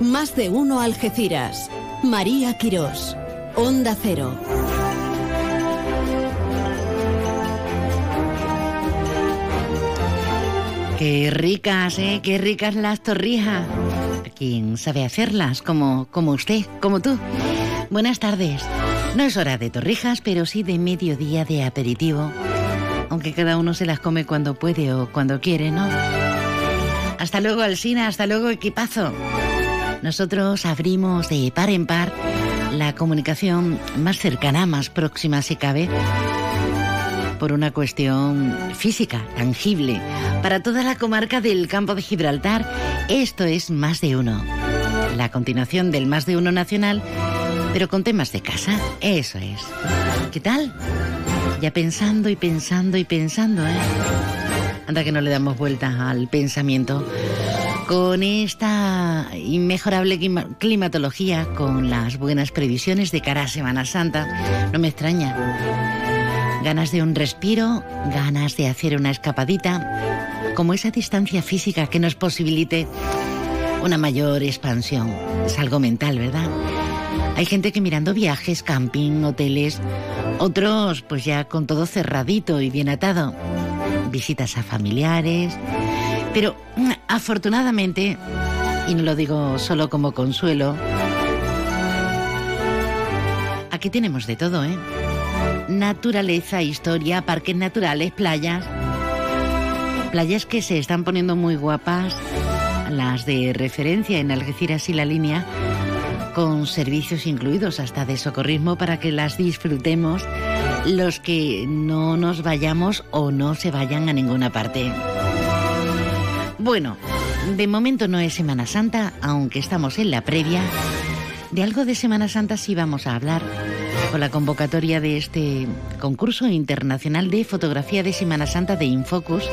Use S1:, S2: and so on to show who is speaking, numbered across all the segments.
S1: Más de uno Algeciras. María Quirós. Onda Cero.
S2: Qué ricas, ¿eh? Qué ricas las torrijas. ¿Quién sabe hacerlas? Como, como usted, como tú. Buenas tardes. No es hora de torrijas, pero sí de mediodía de aperitivo. Aunque cada uno se las come cuando puede o cuando quiere, ¿no? Hasta luego, Alsina. Hasta luego, equipazo. Nosotros abrimos de par en par la comunicación más cercana, más próxima si cabe por una cuestión física, tangible. Para toda la comarca del campo de Gibraltar, esto es más de uno. La continuación del más de uno nacional, pero con temas de casa. Eso es. ¿Qué tal? Ya pensando y pensando y pensando, ¿eh? Anda que no le damos vuelta al pensamiento. Con esta inmejorable climatología, con las buenas previsiones de cara a Semana Santa, no me extraña ganas de un respiro, ganas de hacer una escapadita, como esa distancia física que nos posibilite una mayor expansión. Es algo mental, ¿verdad? Hay gente que mirando viajes, camping, hoteles, otros pues ya con todo cerradito y bien atado. Visitas a familiares. Pero mm, afortunadamente, y no lo digo solo como consuelo, aquí tenemos de todo, ¿eh? naturaleza, historia, parques naturales, playas. Playas que se están poniendo muy guapas, las de referencia en Algeciras y la línea, con servicios incluidos hasta de socorrismo para que las disfrutemos los que no nos vayamos o no se vayan a ninguna parte. Bueno, de momento no es Semana Santa, aunque estamos en la previa. De algo de Semana Santa sí vamos a hablar con la convocatoria de este concurso internacional de fotografía de Semana Santa de Infocus,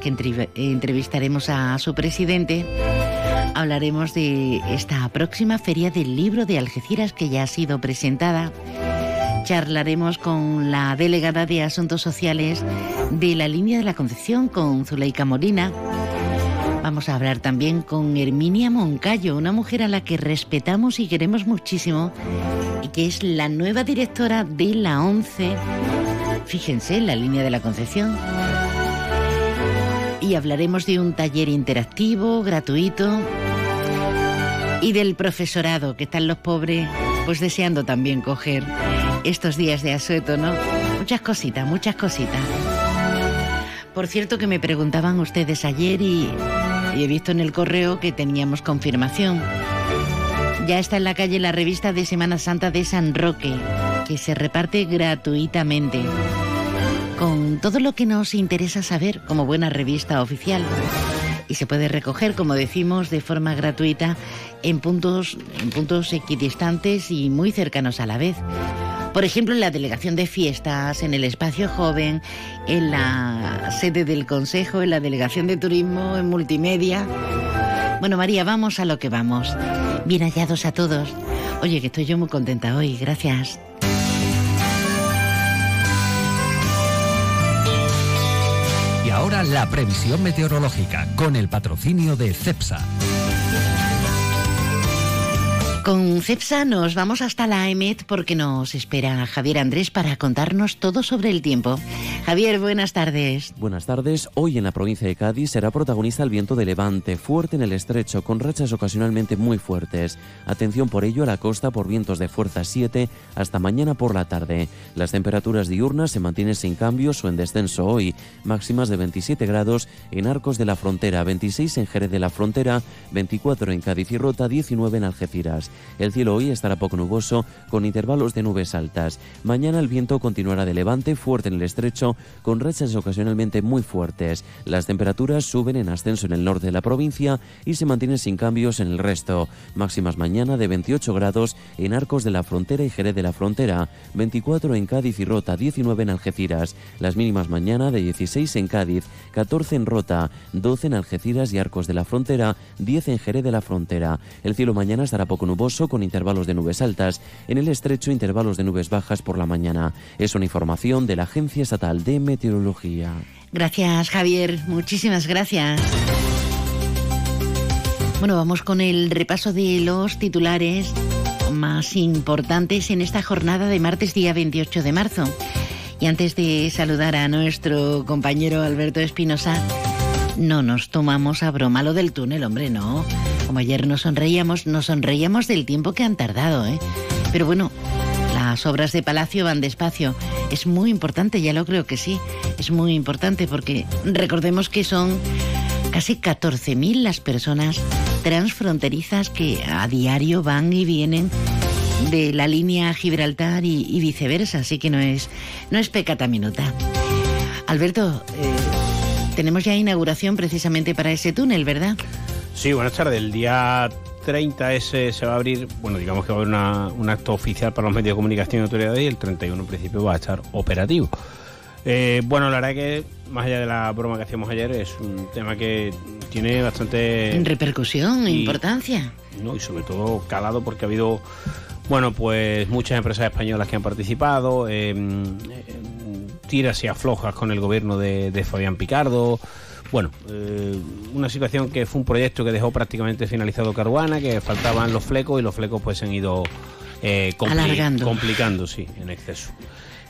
S2: que entrevistaremos a su presidente. Hablaremos de esta próxima feria del libro de Algeciras que ya ha sido presentada. Charlaremos con la delegada de Asuntos Sociales de la línea de la Concepción, con Zuleika Molina. Vamos a hablar también con Herminia Moncayo, una mujer a la que respetamos y queremos muchísimo y que es la nueva directora de la ONCE. Fíjense, la línea de la Concepción. Y hablaremos de un taller interactivo, gratuito, y del profesorado, que están los pobres pues deseando también coger estos días de asueto, ¿no? Muchas cositas, muchas cositas. Por cierto que me preguntaban ustedes ayer y y he visto en el correo que teníamos confirmación. Ya está en la calle la revista de Semana Santa de San Roque, que se reparte gratuitamente, con todo lo que nos interesa saber como buena revista oficial. Y se puede recoger, como decimos, de forma gratuita en puntos, en puntos equidistantes y muy cercanos a la vez. Por ejemplo, en la delegación de fiestas, en el espacio joven, en la sede del Consejo, en la delegación de turismo, en multimedia. Bueno, María, vamos a lo que vamos. Bien hallados a todos. Oye, que estoy yo muy contenta hoy, gracias.
S3: La previsión meteorológica con el patrocinio de CEPSA.
S2: Con CEPSA nos vamos hasta la EMET porque nos espera Javier Andrés para contarnos todo sobre el tiempo. Javier, buenas tardes.
S4: Buenas tardes. Hoy en la provincia de Cádiz será protagonista el viento de levante, fuerte en el estrecho, con rachas ocasionalmente muy fuertes. Atención por ello a la costa por vientos de fuerza 7 hasta mañana por la tarde. Las temperaturas diurnas se mantienen sin cambios o en descenso hoy, máximas de 27 grados en Arcos de la Frontera, 26 en Jerez de la Frontera, 24 en Cádiz y Rota, 19 en Algeciras. El cielo hoy estará poco nuboso, con intervalos de nubes altas. Mañana el viento continuará de levante, fuerte en el estrecho, con rachas ocasionalmente muy fuertes. Las temperaturas suben en ascenso en el norte de la provincia y se mantienen sin cambios en el resto. Máximas mañana de 28 grados en Arcos de la Frontera y Jerez de la Frontera, 24 en Cádiz y Rota, 19 en Algeciras. Las mínimas mañana de 16 en Cádiz, 14 en Rota, 12 en Algeciras y Arcos de la Frontera, 10 en Jerez de la Frontera. El cielo mañana estará poco nuboso con intervalos de nubes altas, en el estrecho intervalos de nubes bajas por la mañana. Es una información de la Agencia Estatal de Meteorología.
S2: Gracias, Javier. Muchísimas gracias. Bueno, vamos con el repaso de los titulares más importantes en esta jornada de martes día 28 de marzo. Y antes de saludar a nuestro compañero Alberto Espinosa, no nos tomamos a broma lo del túnel, hombre, no. Como ayer nos sonreíamos, nos sonreíamos del tiempo que han tardado, ¿eh? Pero bueno, las obras de Palacio van despacio. Es muy importante, ya lo creo que sí. Es muy importante porque recordemos que son casi 14.000 las personas transfronterizas que a diario van y vienen de la línea Gibraltar y, viceversa, así que no es, no es pecata minuta. Alberto, eh, tenemos ya inauguración precisamente para ese túnel, ¿verdad?
S5: Sí, buenas tardes. El día 30 ese se va a abrir, bueno, digamos que va a haber un acto oficial para los medios de comunicación y autoridades y el 31 en principio va a estar operativo. Eh, bueno, la verdad que más allá de la broma que hacíamos ayer, es un tema que tiene bastante...
S2: Repercusión, e importancia.
S5: No, y sobre todo calado porque ha habido, bueno, pues muchas empresas españolas que han participado, eh, tiras y aflojas con el gobierno de, Fabián Picardo. Bueno, eh, una situación que fue un proyecto que dejó prácticamente finalizado Caruana, que faltaban los flecos y los flecos pues se han ido eh, complicando, sí, en exceso.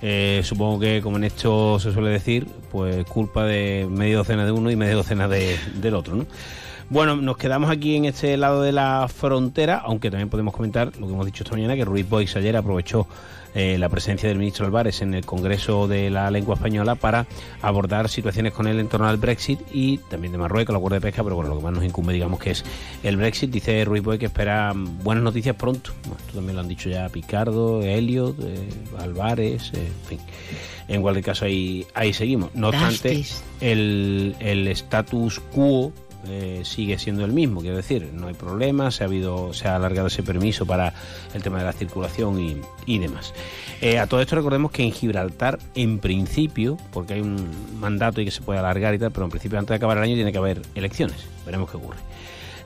S5: Eh, supongo que, como en esto se suele decir, pues culpa de media docena de uno y media docena de, del otro, ¿no? Bueno, nos quedamos aquí en este lado de la frontera, aunque también podemos comentar lo que hemos dicho esta mañana, que Ruiz Boix ayer aprovechó eh, la presencia del ministro Álvarez en el Congreso de la Lengua Española para abordar situaciones con él en torno al Brexit y también de Marruecos, la acuerdo de pesca, pero bueno, lo que más nos incumbe, digamos, que es el Brexit. Dice Ruiz Boy que espera buenas noticias pronto. esto también lo han dicho ya Picardo, Elliot, eh, Álvarez, eh, en fin. En cualquier caso, ahí, ahí seguimos. No obstante, el, el status quo eh, sigue siendo el mismo, quiero decir, no hay problema, se ha habido, se ha alargado ese permiso para el tema de la circulación y, demás. Eh, a todo esto recordemos que en Gibraltar, en principio, porque hay un mandato y que se puede alargar y tal, pero en principio antes de acabar el año tiene que haber elecciones. Veremos qué ocurre.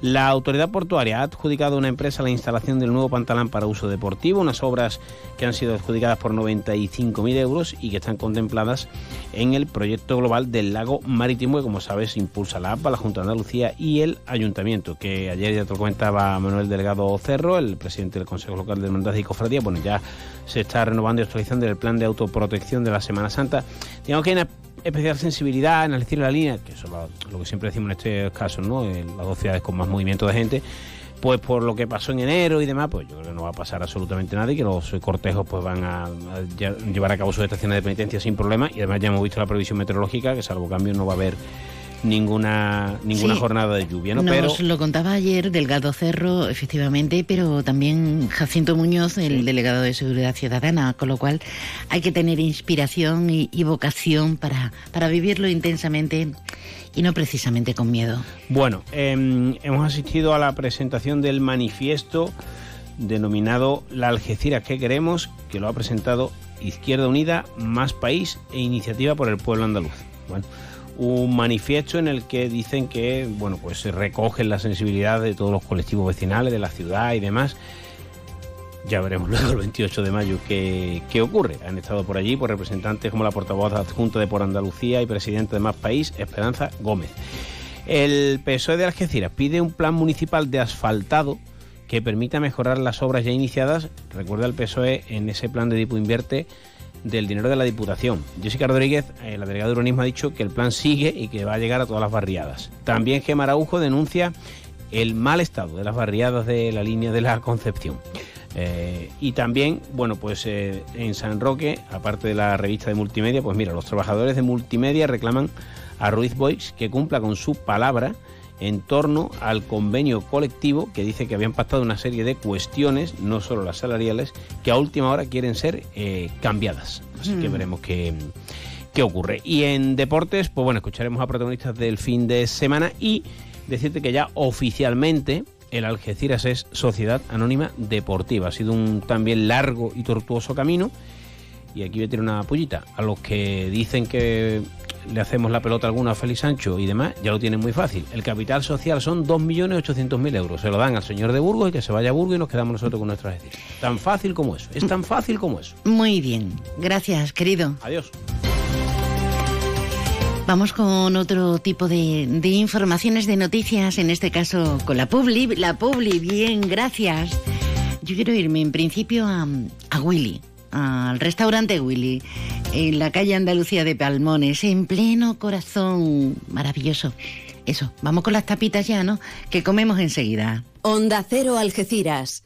S5: La autoridad portuaria ha adjudicado a una empresa la instalación del nuevo pantalán para uso deportivo, unas obras que han sido adjudicadas por 95.000 euros y que están contempladas en el proyecto global del lago marítimo que, como sabes, impulsa la APA, la Junta de Andalucía y el Ayuntamiento, que ayer ya te lo comentaba Manuel Delgado Cerro, el presidente del Consejo Local de Hermandad y Cofradía, bueno, ya se está renovando y actualizando el plan de autoprotección de la Semana Santa. Digamos que especial sensibilidad en elegir la línea, que eso es lo, que siempre decimos en este caso, ¿no? En las dos ciudades con más movimiento de gente, pues por lo que pasó en enero y demás, pues yo creo que no va a pasar absolutamente nada y que los cortejos pues van a, llevar a cabo sus estaciones de penitencia sin problema y además ya hemos visto la previsión meteorológica que salvo cambio no va a haber ninguna ninguna jornada de lluvia. ¿no?
S2: Nos lo contaba ayer Delgado Cerro, efectivamente, pero también Jacinto Muñoz, el delegado de Seguridad Ciudadana, con lo cual hay que tener inspiración y, vocación para, para vivirlo intensamente y no precisamente con miedo.
S5: Bueno, em, hemos asistido a la presentación del manifiesto denominado La Algeciras que queremos, que lo ha presentado Izquierda Unida, Más País e Iniciativa por el Pueblo Andaluz. Bueno, un manifiesto en el que dicen que bueno pues se recogen la sensibilidad de todos los colectivos vecinales de la ciudad y demás ya veremos luego el 28 de mayo qué, qué ocurre. Han estado por allí por representantes como la portavoz adjunta de Por Andalucía y presidente de Más País, Esperanza Gómez. El PSOE de Algeciras pide un plan municipal de asfaltado que permita mejorar las obras ya iniciadas. Recuerda el PSOE en ese plan de Dipo Invierte del dinero de la Diputación. Jessica Rodríguez, eh, la delegada de urbanismo, ha dicho que el plan sigue y que va a llegar a todas las barriadas. También Gemma Araujo denuncia el mal estado de las barriadas de la línea de la Concepción. Eh, y también, bueno, pues eh, en San Roque, aparte de la revista de multimedia, pues mira, los trabajadores de multimedia reclaman a Ruiz Boix que cumpla con su palabra en torno al convenio colectivo que dice que habían pactado una serie de cuestiones, no solo las salariales, que a última hora quieren ser eh, cambiadas. Así que mm. veremos qué, qué ocurre. Y en deportes, pues bueno, escucharemos a protagonistas del fin de semana y decirte que ya oficialmente el Algeciras es Sociedad Anónima Deportiva. Ha sido un también largo y tortuoso camino. Y aquí voy a tirar una pullita. A los que dicen que le hacemos la pelota alguna a Félix Sancho y demás, ya lo tienen muy fácil. El capital social son 2.800.000 euros. Se lo dan al señor de Burgos y que se vaya a Burgos y nos quedamos nosotros con nuestras decir. Tan fácil como eso. Es tan fácil como eso.
S2: Muy bien. Gracias, querido.
S5: Adiós.
S2: Vamos con otro tipo de, de, informaciones, de noticias, en este caso con la Publi. La Publi, bien, gracias. Yo quiero irme en principio a, a Willy, al restaurante Willy, en la calle Andalucía de Palmones, en pleno corazón maravilloso. Eso, vamos con las tapitas ya, ¿no? Que comemos enseguida.
S1: Onda Cero Algeciras.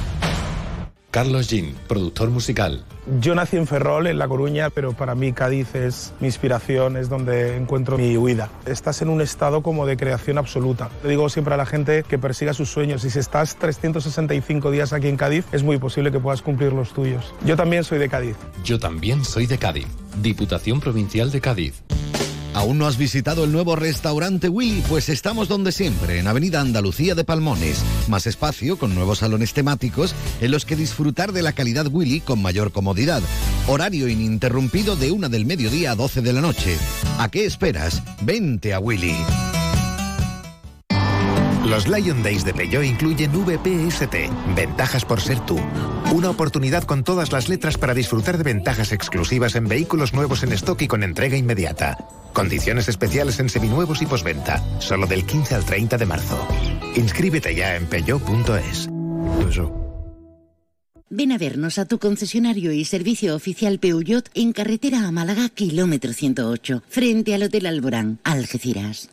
S6: Carlos Jean, productor musical.
S7: Yo nací en Ferrol, en La Coruña, pero para mí Cádiz es mi inspiración, es donde encuentro mi huida. Estás en un estado como de creación absoluta. Le digo siempre a la gente que persiga sus sueños y si estás 365 días aquí en Cádiz, es muy posible que puedas cumplir los tuyos. Yo también soy de Cádiz.
S6: Yo también soy de Cádiz. Diputación Provincial de Cádiz.
S8: ¿Aún no has visitado el nuevo restaurante Willy? Pues estamos donde siempre, en Avenida Andalucía de Palmones. Más espacio, con nuevos salones temáticos en los que disfrutar de la calidad Willy con mayor comodidad. Horario ininterrumpido de una del mediodía a 12 de la noche. ¿A qué esperas? Vente a Willy.
S9: Los Lion Days de Peugeot incluyen VPST, ventajas por ser tú. Una oportunidad con todas las letras para disfrutar de ventajas exclusivas en vehículos nuevos en stock y con entrega inmediata. Condiciones especiales en seminuevos y posventa, solo del 15 al 30 de marzo. Inscríbete ya en peugeot.es.
S2: Ven a vernos a tu concesionario y servicio oficial Peugeot en carretera a Málaga, kilómetro 108, frente al Hotel Alborán, Algeciras.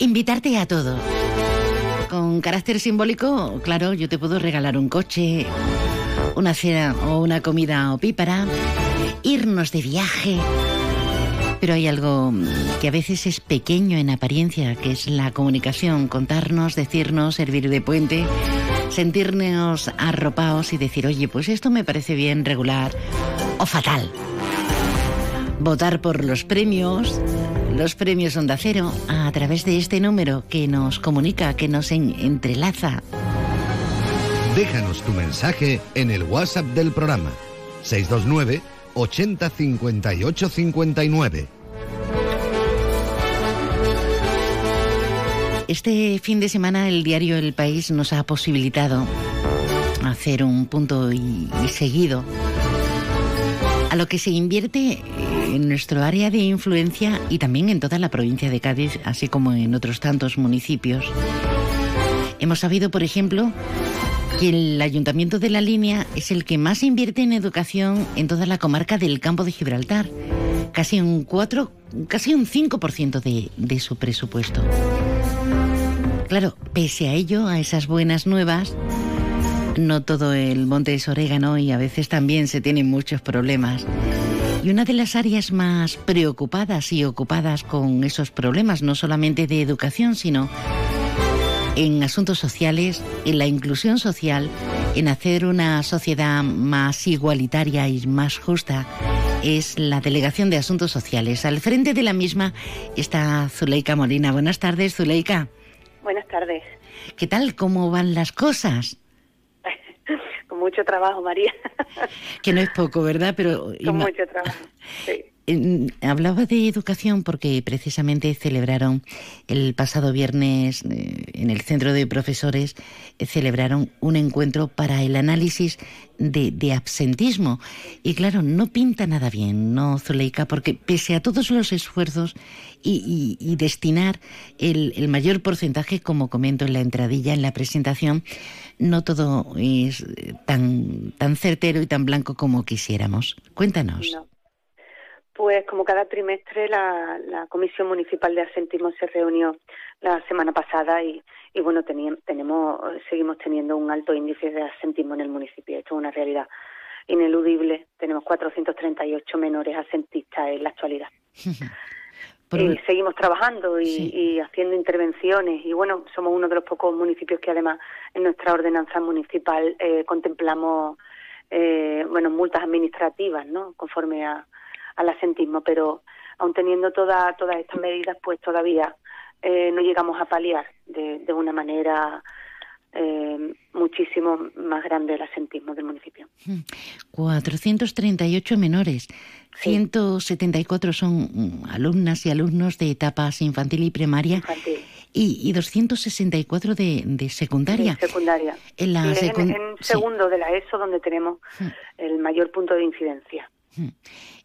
S2: Invitarte a todo. Con carácter simbólico, claro, yo te puedo regalar un coche, una cena o una comida opípara, irnos de viaje. Pero hay algo que a veces es pequeño en apariencia, que es la comunicación, contarnos, decirnos, servir de puente, sentirnos arropados y decir, oye, pues esto me parece bien, regular o fatal. Votar por los premios, los premios Onda Cero, a través de este número que nos comunica, que nos entrelaza.
S8: Déjanos tu mensaje en el WhatsApp del programa 629 80 58 59.
S2: Este fin de semana el diario El País nos ha posibilitado hacer un punto y, y seguido a lo que se invierte en nuestro área de influencia y también en toda la provincia de Cádiz, así como en otros tantos municipios. Hemos sabido, por ejemplo, que el Ayuntamiento de la Línea es el que más invierte en educación en toda la comarca del Campo de Gibraltar, casi un 4, casi un 5% de, de su presupuesto. Claro, pese a ello, a esas buenas nuevas, no todo el monte es orégano y a veces también se tienen muchos problemas. Y una de las áreas más preocupadas y ocupadas con esos problemas, no solamente de educación, sino en asuntos sociales, en la inclusión social, en hacer una sociedad más igualitaria y más justa, es la Delegación de Asuntos Sociales. Al frente de la misma está Zuleika Molina. Buenas tardes, Zuleika.
S10: Buenas tardes.
S2: ¿Qué tal? ¿Cómo van las cosas?
S10: Mucho trabajo, María.
S2: que no es poco, ¿verdad? Pero
S10: Con mucho trabajo, sí.
S2: Hablaba de educación porque precisamente celebraron el pasado viernes eh, en el centro de profesores, eh, celebraron un encuentro para el análisis de, absentismo. Y claro, no pinta nada bien, ¿no, Zuleika? Porque pese a todos los esfuerzos y, destinar el, mayor porcentaje, como comento en la entradilla, en la presentación, no todo es tan, tan certero y tan blanco como quisiéramos. Cuéntanos.
S10: No. Pues como cada trimestre la, la, Comisión Municipal de Asentismo se reunió la semana pasada y, y bueno, teníamos, tenemos, seguimos teniendo un alto índice de asentismo en el municipio. Esto es una realidad ineludible. Tenemos 438 menores asentistas en la actualidad. y seguimos trabajando y, sí. y, haciendo intervenciones y bueno, somos uno de los pocos municipios que además en nuestra ordenanza municipal eh, contemplamos eh, bueno multas administrativas, ¿no? Conforme a al asentismo, pero aun teniendo toda, todas estas medidas, pues todavía eh, no llegamos a paliar de, de una manera eh, muchísimo más grande el asentismo del municipio.
S2: 438 menores, 174 son mm, alumnas y alumnos de etapas infantil y primaria. Y, y 264 de, de secundaria.
S10: secundaria.
S2: En, la
S10: en, segundo de la ESO donde tenemos el mayor punto de incidencia.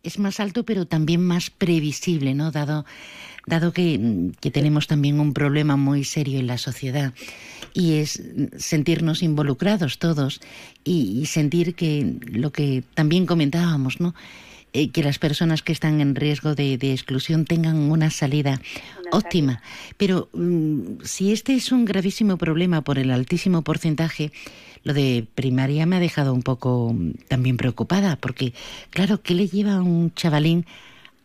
S2: Es más alto, pero también más previsible, ¿no? Dado, dado que, que tenemos también un problema muy serio en la sociedad y es sentirnos involucrados todos y, sentir que lo que también comentábamos, ¿no? Eh, que las personas que están en riesgo de, exclusión tengan una salida óptima. Pero mm, si este es un gravísimo problema por el altísimo porcentaje, lo de primaria me ha dejado un poco mm, también preocupada, porque, claro, ¿qué le lleva a un chavalín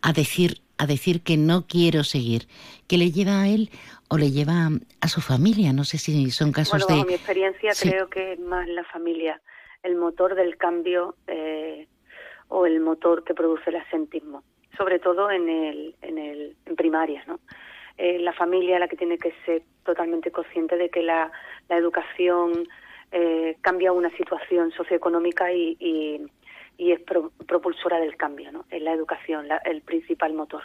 S2: a decir, a decir que no quiero seguir? ¿Qué le lleva a él o le lleva a su familia? No sé si son casos
S10: bueno,
S2: de...
S10: mi experiencia creo que es más la familia, el motor del cambio. Eh o el motor que produce el asentismo, sobre todo en, el, en, el, en primaria, ¿no? Eh, la familia la que tiene que ser totalmente consciente de que la, la educación eh, cambia una situación socioeconómica y, y, y es propulsora del cambio, ¿no? Es la educación el principal motor.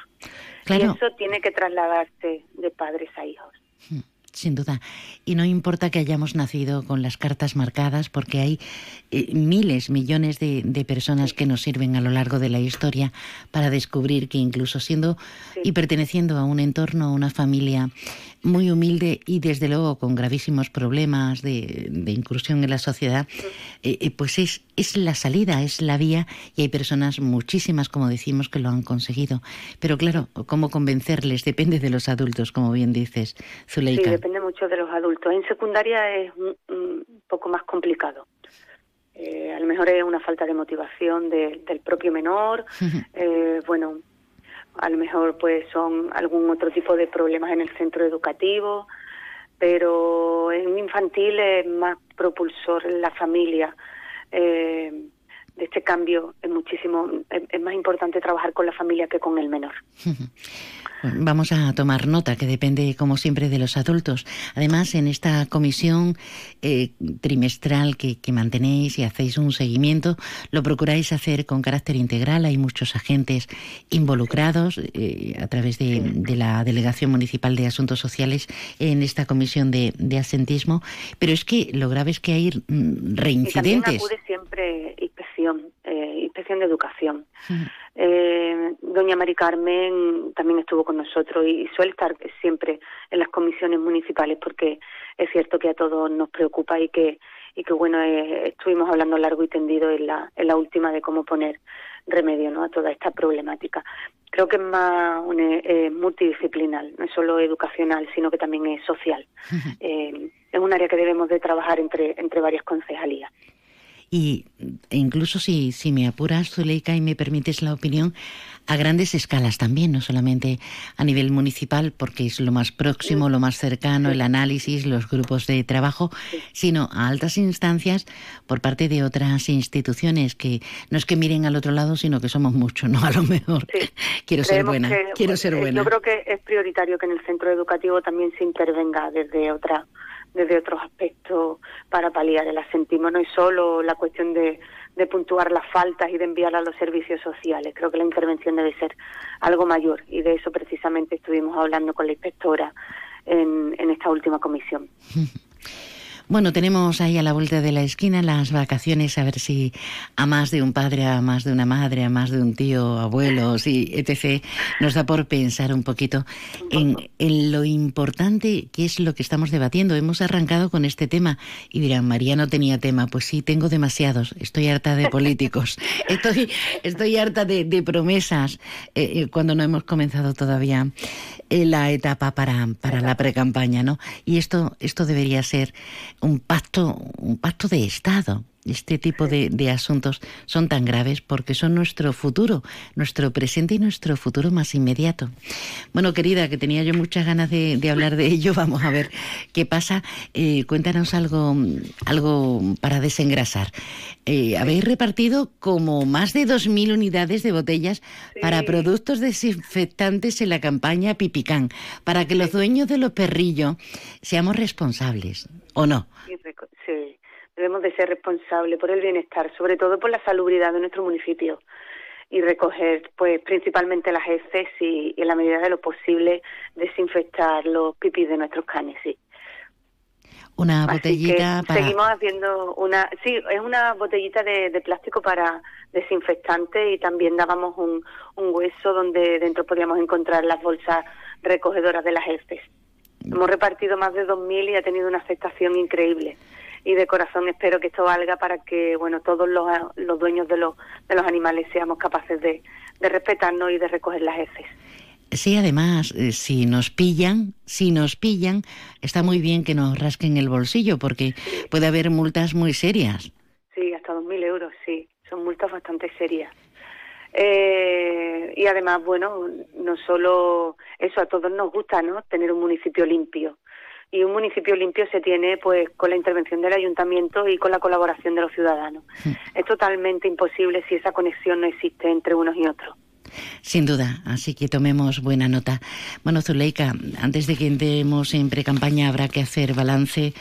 S10: Y eso tiene que trasladarse de padres a hijos.
S2: Hmm sin duda. Y no importa que hayamos nacido con las cartas marcadas, porque hay eh, miles, millones de, personas que nos sirven a lo largo de la historia para descubrir que incluso siendo y perteneciendo a un entorno, a una familia muy humilde y desde luego con gravísimos problemas de, incursión en la sociedad, eh, eh, pues es, es la salida, es la vía y hay personas, muchísimas como decimos, que lo han conseguido. Pero claro, ¿cómo convencerles? Depende de los adultos, como bien dices, Zuleika.
S10: Sí, depende mucho de los adultos. En secundaria es un, poco más complicado. Eh, a lo mejor es una falta de motivación del propio menor, bueno, a lo mejor pues son algún otro tipo de problemas en el centro educativo, pero en infantil es más propulsor la familia. Eh, de este cambio es muchísimo, es, más importante trabajar con la familia que con el menor.
S2: Vamos a tomar nota, que depende, como siempre, de los adultos. Además, en esta comisión eh, trimestral que, mantenéis y hacéis un seguimiento, lo procuráis hacer con carácter integral. Hay muchos agentes involucrados eh, a través de, la Delegación Municipal de Asuntos Sociales en esta comisión de, asentismo. Pero es que lo grave es que hay mm, reincidentes.
S10: acude siempre inspección, eh, inspección de educación. Eh, doña Mari Carmen también estuvo con nosotros y, suele estar siempre en las comisiones municipales porque es cierto que a todos nos preocupa y que y que bueno eh, estuvimos hablando largo y tendido en la en la última de cómo poner remedio ¿no? a toda esta problemática. Creo que es más eh, multidisciplinar, no es solo educacional, sino que también es social. Eh, es un área que debemos de trabajar entre entre varias concejalías
S2: y incluso si, si me apuras, Zuleika, y me permites la opinión, a grandes escalas también, no solamente a nivel municipal, porque es lo más próximo, lo más cercano, el análisis, los grupos de trabajo, sino a altas instancias por parte de otras instituciones que no es que miren al otro lado, sino que somos muchos, ¿no? A lo mejor. quiero ser buena, quiero ser buena.
S10: Yo creo que es prioritario que en el centro educativo también se intervenga desde otra desde otros aspectos para paliar el asentismo. No es solo la cuestión de, de puntuar las faltas y de enviar a los servicios sociales. Creo que la intervención debe ser algo mayor y de eso precisamente estuvimos hablando con la inspectora en, en esta última comisión.
S2: Bueno, tenemos ahí a la vuelta de la esquina las vacaciones, a ver si a más de un padre, a más de una madre, a más de un tío, abuelos y etc. nos da por pensar un poquito en, lo importante que es lo que estamos debatiendo. Hemos arrancado con este tema y dirán, María no tenía tema. Pues sí, tengo demasiados. Estoy harta de políticos. Estoy, estoy harta de, promesas eh, eh, cuando no hemos comenzado todavía eh, la etapa para, para la precampaña, ¿no? Y esto, esto debería ser un pacto, un pacto de Estado este tipo de, asuntos son tan graves porque son nuestro futuro, nuestro presente y nuestro futuro más inmediato. Bueno, querida, que tenía yo muchas ganas de, hablar de ello, vamos a ver qué pasa. Eh, cuéntanos algo, algo para desengrasar. Eh, habéis repartido como más de 2.000 unidades de botellas para productos desinfectantes en la campaña Pipicán, para que los dueños de los perrillos seamos responsables, ¿o no?
S10: Sí, debemos de ser responsables por el bienestar, sobre todo por la salubridad de nuestro municipio y recoger pues principalmente las heces y, en la medida de lo posible desinfectar los pipis de nuestros canes, sí.
S2: Una botellita para...
S10: Seguimos haciendo una... Sí, es una botellita de, de, plástico para desinfectante y también dábamos un, un hueso donde dentro podíamos encontrar las bolsas recogedoras de las heces. Hemos repartido más de 2.000 y ha tenido una aceptación increíble. Y de corazón espero que esto valga para que bueno todos los, los dueños de los, de los animales seamos capaces de, de respetarnos y de recoger las heces.
S2: Sí, además, eh, si nos pillan, si nos pillan, está muy bien que nos rasquen el bolsillo porque puede haber multas muy serias.
S10: Sí, hasta 2.000 euros, sí. Son multas bastante serias. Eh, y además, bueno, no solo eso, a todos nos gusta, ¿no? Tener un municipio limpio. Y un municipio limpio se tiene, pues, con la intervención del ayuntamiento y con la colaboración de los ciudadanos. Hmm. Es totalmente imposible si esa conexión no existe entre unos y otros.
S2: Sin duda, así que tomemos buena nota. Bueno, Zuleika, antes de que entremos en pre-campaña habrá que hacer balance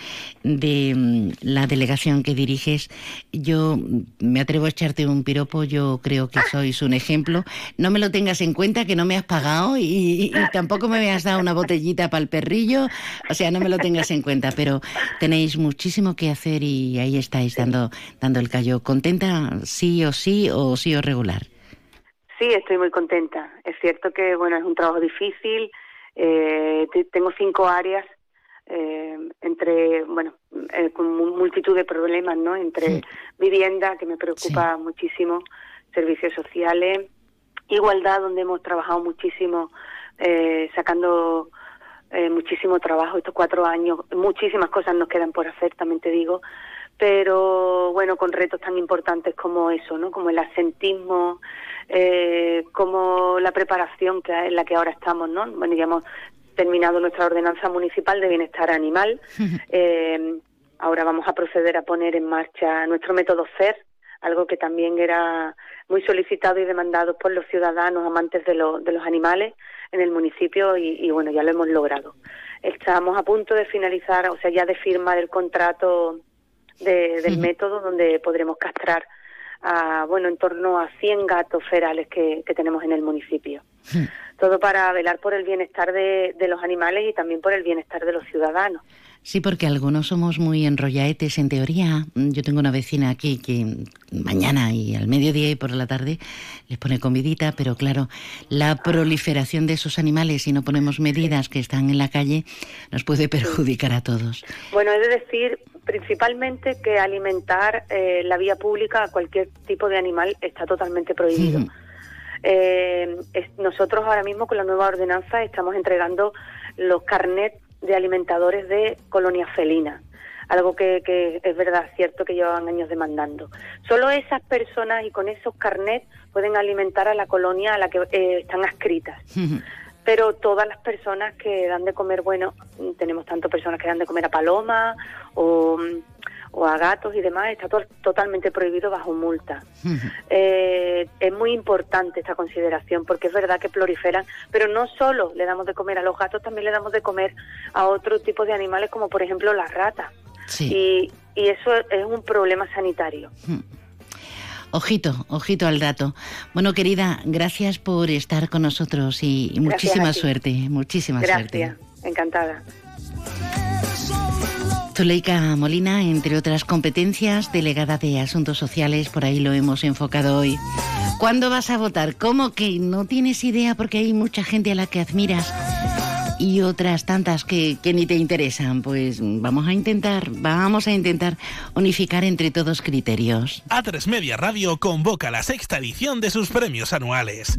S2: de mm, la delegación que diriges. Yo me atrevo a echarte un piropo, yo creo que sois un ejemplo. No me lo tengas en cuenta, que no me has pagado y, tampoco me has dado una botellita para el perrillo, o sea, no me lo tengas en cuenta, pero tenéis muchísimo que hacer y ahí estáis dando, dando el callo. ¿Contenta sí o sí o sí o regular?
S10: Sí, estoy muy contenta. Es cierto que bueno es un trabajo difícil. Eh, tengo cinco áreas eh, entre bueno eh, con multitud de problemas, ¿no? Entre vivienda que me preocupa muchísimo, servicios sociales, igualdad donde hemos trabajado muchísimo eh, sacando eh, muchísimo trabajo estos cuatro años. Muchísimas cosas nos quedan por hacer, también te digo pero bueno, con retos tan importantes como eso, ¿no? Como el asentismo, eh, como la preparación que en la que ahora estamos, ¿no? Bueno, ya hemos terminado nuestra ordenanza municipal de bienestar animal. Eh, ahora vamos a proceder a poner en marcha nuestro método FER, algo que también era muy solicitado y demandado por los ciudadanos amantes de, de los animales en el municipio y, y, bueno, ya lo hemos logrado. Estamos a punto de finalizar, o sea, ya de firmar el contrato del método donde podremos castrar a, bueno, en torno a 100 gatos ferales que, que tenemos en el municipio. Todo para velar por el bienestar de, de los animales y también por el bienestar de los ciudadanos.
S2: Sí, porque algunos somos muy enrollaetes en teoría. Yo tengo una vecina aquí que mañana y al mediodía y por la tarde les pone comidita, pero claro, la proliferación de esos animales, si no ponemos medidas que están en la calle, nos puede perjudicar a todos.
S10: Bueno, he de decir principalmente que alimentar eh, la vía pública a cualquier tipo de animal está totalmente prohibido. Eh, nosotros ahora mismo con la nueva ordenanza estamos entregando los carnets de alimentadores de colonias felinas, algo que, que, es verdad, cierto que llevan años demandando. Solo esas personas y con esos carnets pueden alimentar a la colonia a la que eh, están adscritas. Pero todas las personas que dan de comer, bueno, tenemos tanto personas que dan de comer a palomas o o a gatos y demás está totalmente prohibido bajo multa. Eh, es muy importante esta consideración porque es verdad que proliferan, pero no solo le damos de comer a los gatos, también le damos de comer a otro tipo de animales como por ejemplo las ratas. Y, y, eso es un problema sanitario.
S2: Ojito, ojito al dato. Bueno, querida, gracias por estar con nosotros y, muchísima suerte, muchísima suerte.
S10: Gracias, encantada.
S2: Zuleika Molina, entre otras competencias, delegada de Asuntos Sociales, por ahí lo hemos enfocado hoy. ¿Cuándo vas a votar? ¿Cómo que no tienes idea porque hay mucha gente a la que admiras? Y otras tantas que, que ni te interesan. Pues vamos a intentar, vamos a intentar unificar entre todos criterios.
S11: A3 Media Radio convoca la sexta edición de sus premios anuales.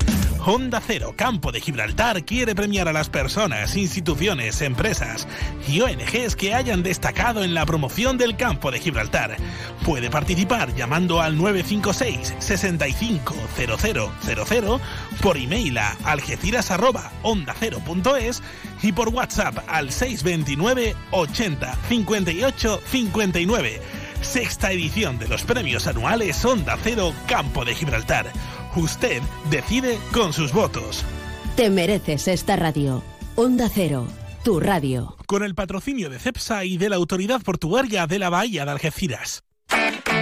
S11: Honda Cero Campo de Gibraltar quiere premiar a las personas, instituciones, empresas y ONGs que hayan destacado en la promoción del campo de Gibraltar. Puede participar llamando al 956 65 0000 por email a algeciras@ondacero.es y por WhatsApp al 629 80 58 59. Sexta edición de los premios anuales Onda Cero Campo de Gibraltar. Usted decide con sus votos.
S1: Te mereces esta radio. Onda Cero, tu radio.
S11: Con el patrocinio de CEPSA y de la Autoridad Portuaria de la Bahía de Algeciras.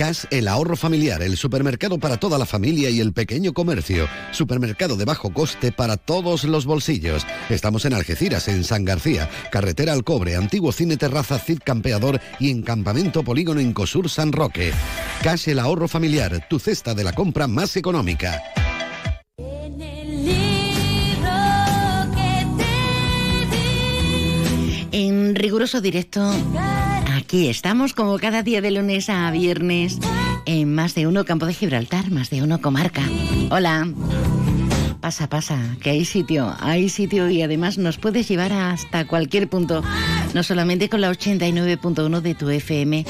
S12: Cash, el ahorro familiar, el supermercado para toda la familia y el pequeño comercio. Supermercado de bajo coste para todos los bolsillos. Estamos en Algeciras, en San García, Carretera al Cobre, Antiguo Cine Terraza Cid Campeador y en Campamento Polígono Incosur San Roque. Cash, el ahorro familiar, tu cesta de la compra más económica.
S2: En riguroso directo, aquí estamos como cada día de lunes a viernes en Más de Uno Campo de Gibraltar, Más de Uno Comarca. Hola. Pasa, pasa, que hay sitio, hay sitio y además nos puedes llevar hasta cualquier punto, no solamente con la 89.1 de tu FM,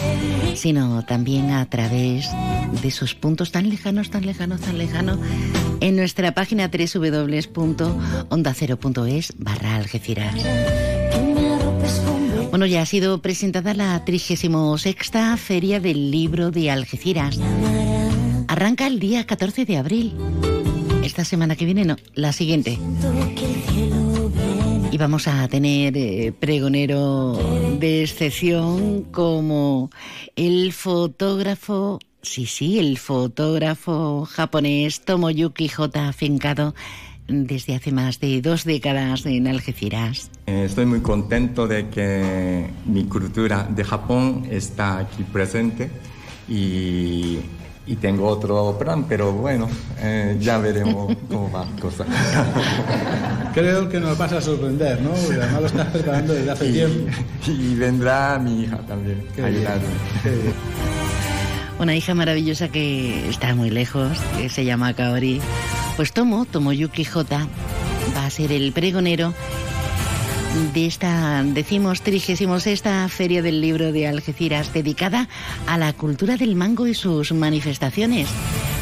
S2: sino también a través de esos puntos tan lejanos, tan lejanos, tan lejanos, en nuestra página www.ondacero.es barra Algeciras. Bueno, ya ha sido presentada la 36 Feria del Libro de Algeciras. Arranca el día 14 de abril. Esta semana que viene, no, la siguiente. Y vamos a tener eh, pregonero de excepción como el fotógrafo, sí, sí, el fotógrafo japonés Tomoyuki J. Afincado desde hace más de dos décadas en Algeciras.
S13: Eh, Estoy muy contento de que mi cultura de Japón está aquí presente y, y tengo otro plan, pero bueno, eh, ya veremos cómo va la cosa.
S14: Creo que nos vas a sorprender, ¿no? Porque además lo estás preparando desde hace
S13: Y-
S14: tiempo.
S13: Y vendrá mi hija también,
S14: Qué
S2: Una hija maravillosa que está muy lejos, que se llama Kaori. Pues Tomo, Tomoyuki J, va a ser el pregonero de esta, decimos, 36 Feria del Libro de Algeciras, dedicada a la cultura del mango y sus manifestaciones.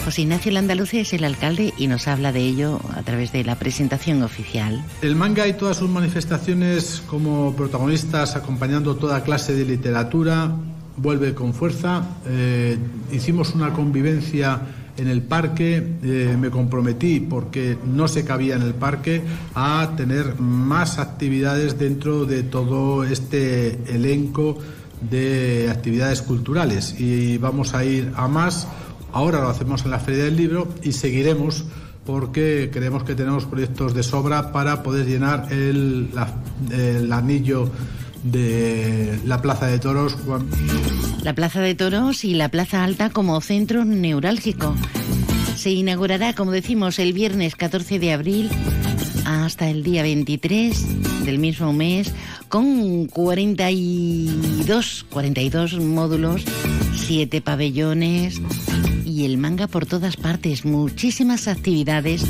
S2: José Ignacio Landaluce es el alcalde y nos habla de ello a través de la presentación oficial.
S14: El manga y todas sus manifestaciones como protagonistas acompañando toda clase de literatura vuelve con fuerza. Eh, hicimos una convivencia en el parque, eh, me comprometí porque no se cabía en el parque a tener más actividades dentro de todo este elenco de actividades culturales y vamos a ir a más. Ahora lo hacemos en la Feria del Libro y seguiremos porque creemos que tenemos proyectos de sobra para poder llenar el, anillo de la Plaza de Toros.
S2: La Plaza de Toros y la Plaza Alta como centro neurálgico. Se inaugurará, como decimos, el viernes 14 de abril hasta el día 23 del mismo mes con 42, 42 módulos, 7 pabellones y el manga por todas partes. Muchísimas actividades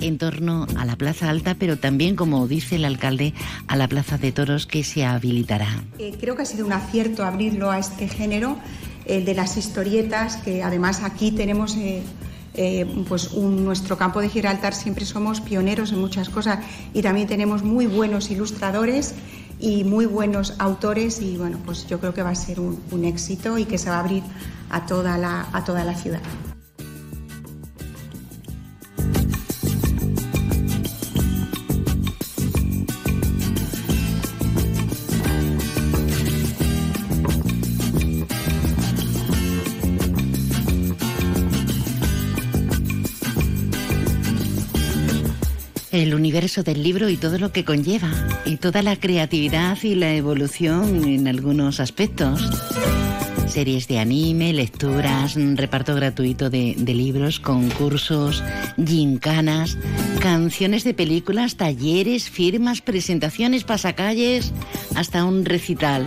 S2: en torno a la Plaza Alta, pero también, como dice el alcalde, a la Plaza de Toros que se habilitará.
S15: Eh, creo que ha sido un acierto abrirlo a este género, el de las historietas, que además aquí tenemos eh, eh, pues nuestro campo de Gibraltar, siempre somos pioneros en muchas cosas y también tenemos muy buenos ilustradores y muy buenos autores y bueno, pues yo creo que va a ser un, un éxito y que se va a abrir a toda la, a toda la ciudad.
S2: El universo del libro y todo lo que conlleva, y toda la creatividad y la evolución en algunos aspectos. Series de anime, lecturas, reparto gratuito de, libros, concursos, gincanas, canciones de películas, talleres, firmas, presentaciones, pasacalles, hasta un recital.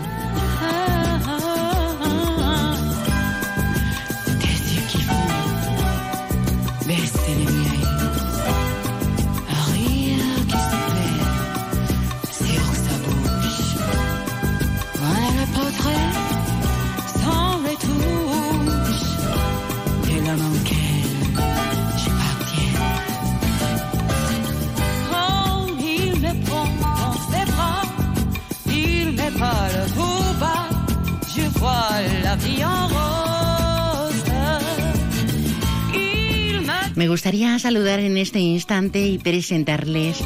S2: Me gustaría saludar en este instante y presentarles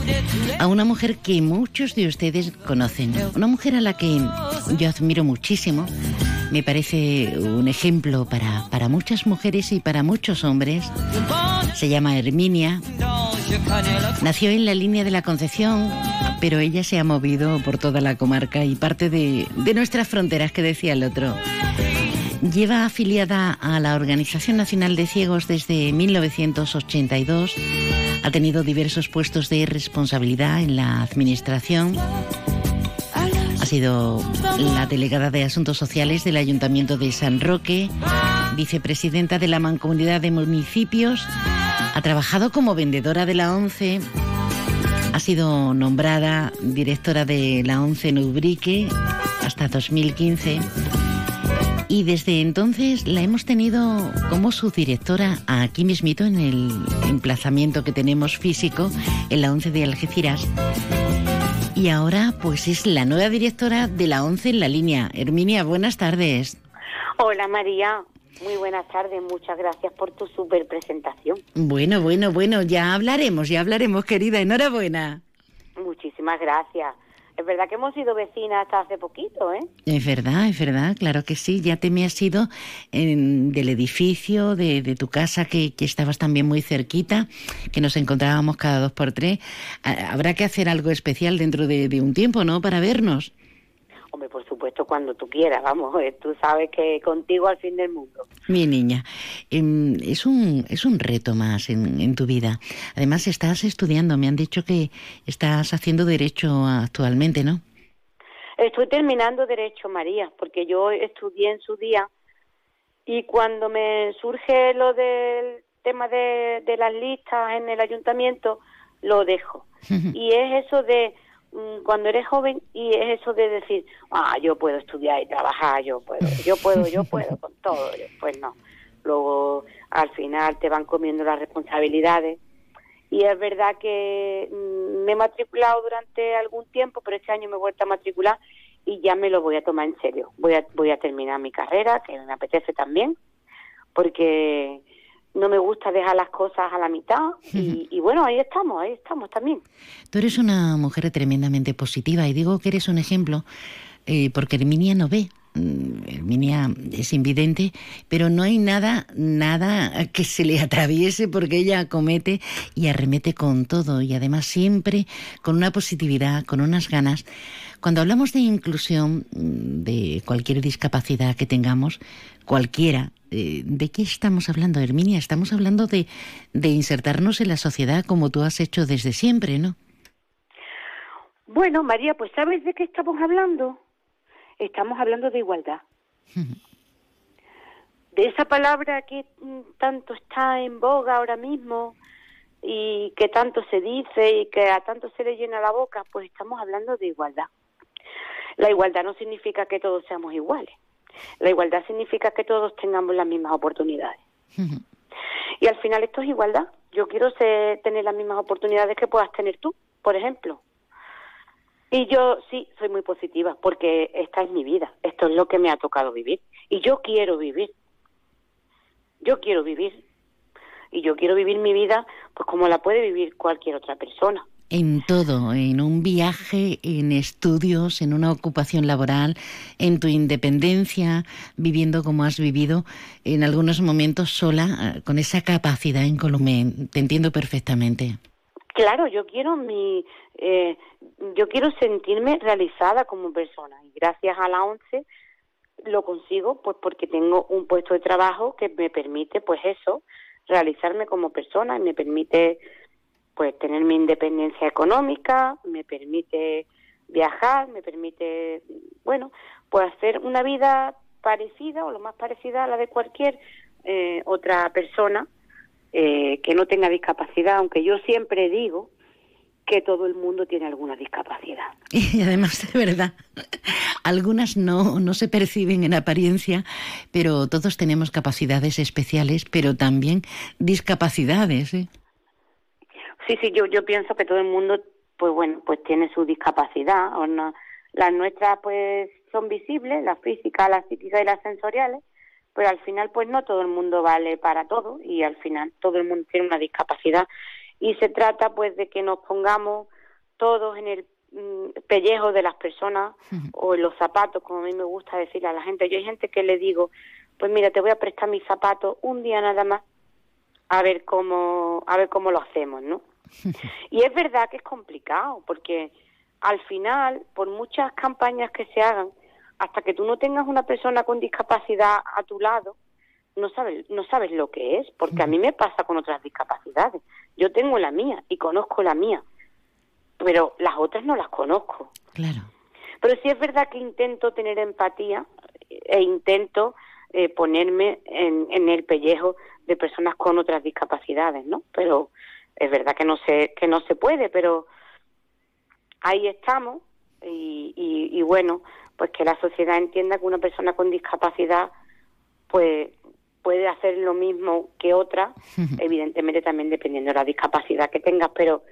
S2: a una mujer que muchos de ustedes conocen. Una mujer a la que yo admiro muchísimo. Me parece un ejemplo para, para muchas mujeres y para muchos hombres. Se llama Herminia. Nació en la línea de la Concepción, pero ella se ha movido por toda la comarca y parte de, de nuestras fronteras, que decía el otro. Lleva afiliada a la Organización Nacional de Ciegos desde 1982. Ha tenido diversos puestos de responsabilidad en la administración. Ha sido la delegada de Asuntos Sociales del Ayuntamiento de San Roque, vicepresidenta de la Mancomunidad de Municipios. Ha trabajado como vendedora de la ONCE. Ha sido nombrada directora de la ONCE en Ubrique hasta 2015 y desde entonces la hemos tenido como su directora aquí mismito en el emplazamiento que tenemos físico en la ONCE de Algeciras. Y ahora pues es la nueva directora de la ONCE en la línea. Herminia, buenas tardes.
S16: Hola María, muy buenas tardes, muchas gracias por tu super presentación.
S2: Bueno, bueno, bueno, ya hablaremos, ya hablaremos querida, enhorabuena.
S16: Muchísimas gracias. Es verdad que hemos sido vecinas hasta hace poquito, ¿eh?
S2: Es verdad, es verdad, claro que sí. Ya te me has ido del edificio, de, tu casa, que, estabas también muy cerquita, que nos encontrábamos cada dos por tres. Habrá que hacer algo especial dentro de, de un tiempo, ¿no? Para vernos.
S16: Supuesto, cuando tú quieras, vamos, tú sabes que contigo al fin del mundo.
S2: Mi niña, em, es un, es un reto más en, tu vida. Además, estás estudiando, me han dicho que estás haciendo derecho actualmente, ¿no?
S16: Estoy terminando derecho, María, porque yo estudié en su día y cuando me surge lo del tema de, de las listas en el ayuntamiento, lo dejo. y es eso de cuando eres joven y es eso de decir, ah, yo puedo estudiar y trabajar, yo puedo, yo puedo, yo puedo con todo. Pues no. Luego al final te van comiendo las responsabilidades y es verdad que mm, me he matriculado durante algún tiempo, pero este año me he vuelto a matricular y ya me lo voy a tomar en serio. Voy a, voy a terminar mi carrera, que me apetece también, porque no me gusta dejar las cosas a la mitad y, bueno, ahí estamos, ahí estamos también.
S2: Tú eres una mujer tremendamente positiva y digo que eres un ejemplo eh, porque Herminia no ve. Mm, Herminia es invidente, pero no hay nada, nada que se le atraviese porque ella acomete y arremete con todo y además siempre con una positividad, con unas ganas. Cuando hablamos de inclusión mm, de cualquier discapacidad que tengamos, cualquiera, eh, ¿de qué estamos hablando, Herminia? Estamos hablando de, de insertarnos en la sociedad como tú has hecho desde siempre, ¿no?
S16: Bueno, María, pues ¿sabes de qué estamos hablando? Estamos hablando de igualdad. de esa palabra que mm, tanto está en boga ahora mismo y que tanto se dice y que a tanto se le llena la boca, pues estamos hablando de igualdad. La igualdad no significa que todos seamos iguales. La igualdad significa que todos tengamos las mismas oportunidades. Y al final esto es igualdad. Yo quiero tener las mismas oportunidades que puedas tener tú, por ejemplo. Y yo sí, soy muy positiva, porque esta es mi vida, esto es lo que me ha tocado vivir. Y yo quiero vivir. Yo quiero vivir. Y yo quiero vivir mi vida pues como la puede vivir cualquier otra persona.
S2: En todo, en un viaje, en estudios, en una ocupación laboral, en tu independencia, viviendo como has vivido, en algunos momentos sola, eh, con esa capacidad en. Te entiendo perfectamente.
S16: Claro, yo quiero mi, eh, yo quiero sentirme realizada como persona y gracias a la ONCE lo consigo pues porque tengo un puesto de trabajo que me permite pues eso, realizarme como persona y me permite pues tener mi independencia económica, me permite viajar, me permite, bueno, pues hacer una vida parecida o lo más parecida a la de cualquier eh, otra persona eh, que no tenga discapacidad, aunque yo siempre digo que todo el mundo tiene alguna discapacidad.
S2: Y además, de verdad, algunas no, no se perciben en apariencia, pero todos tenemos capacidades especiales, pero también discapacidades. ¿eh?
S16: Sí, sí, yo, yo pienso que todo el mundo, pues bueno, pues tiene su discapacidad. O no. Las nuestras, pues, son visibles, las físicas, las psíquicas y las sensoriales, pero al final, pues no todo el mundo vale para todo y al final todo el mundo tiene una discapacidad. Y se trata, pues, de que nos pongamos todos en el mm, pellejo de las personas o en los zapatos, como a mí me gusta decirle a la gente. Yo hay gente que le digo, pues mira, te voy a prestar mis zapatos un día nada más a ver cómo a ver cómo lo hacemos, ¿no? Y es verdad que es complicado, porque al final, por muchas campañas que se hagan, hasta que tú no tengas una persona con discapacidad a tu lado, no sabes, no sabes lo que es, porque a mí me pasa con otras discapacidades. Yo tengo la mía y conozco la mía, pero las otras no las conozco.
S2: Claro.
S16: Pero sí es verdad que intento tener empatía e intento eh, ponerme en, en el pellejo de personas con otras discapacidades, ¿no? Pero es verdad que no se que no se puede pero ahí estamos y, y, bueno pues que la sociedad entienda que una persona con discapacidad pues puede hacer lo mismo que otra evidentemente también dependiendo de la discapacidad que tengas pero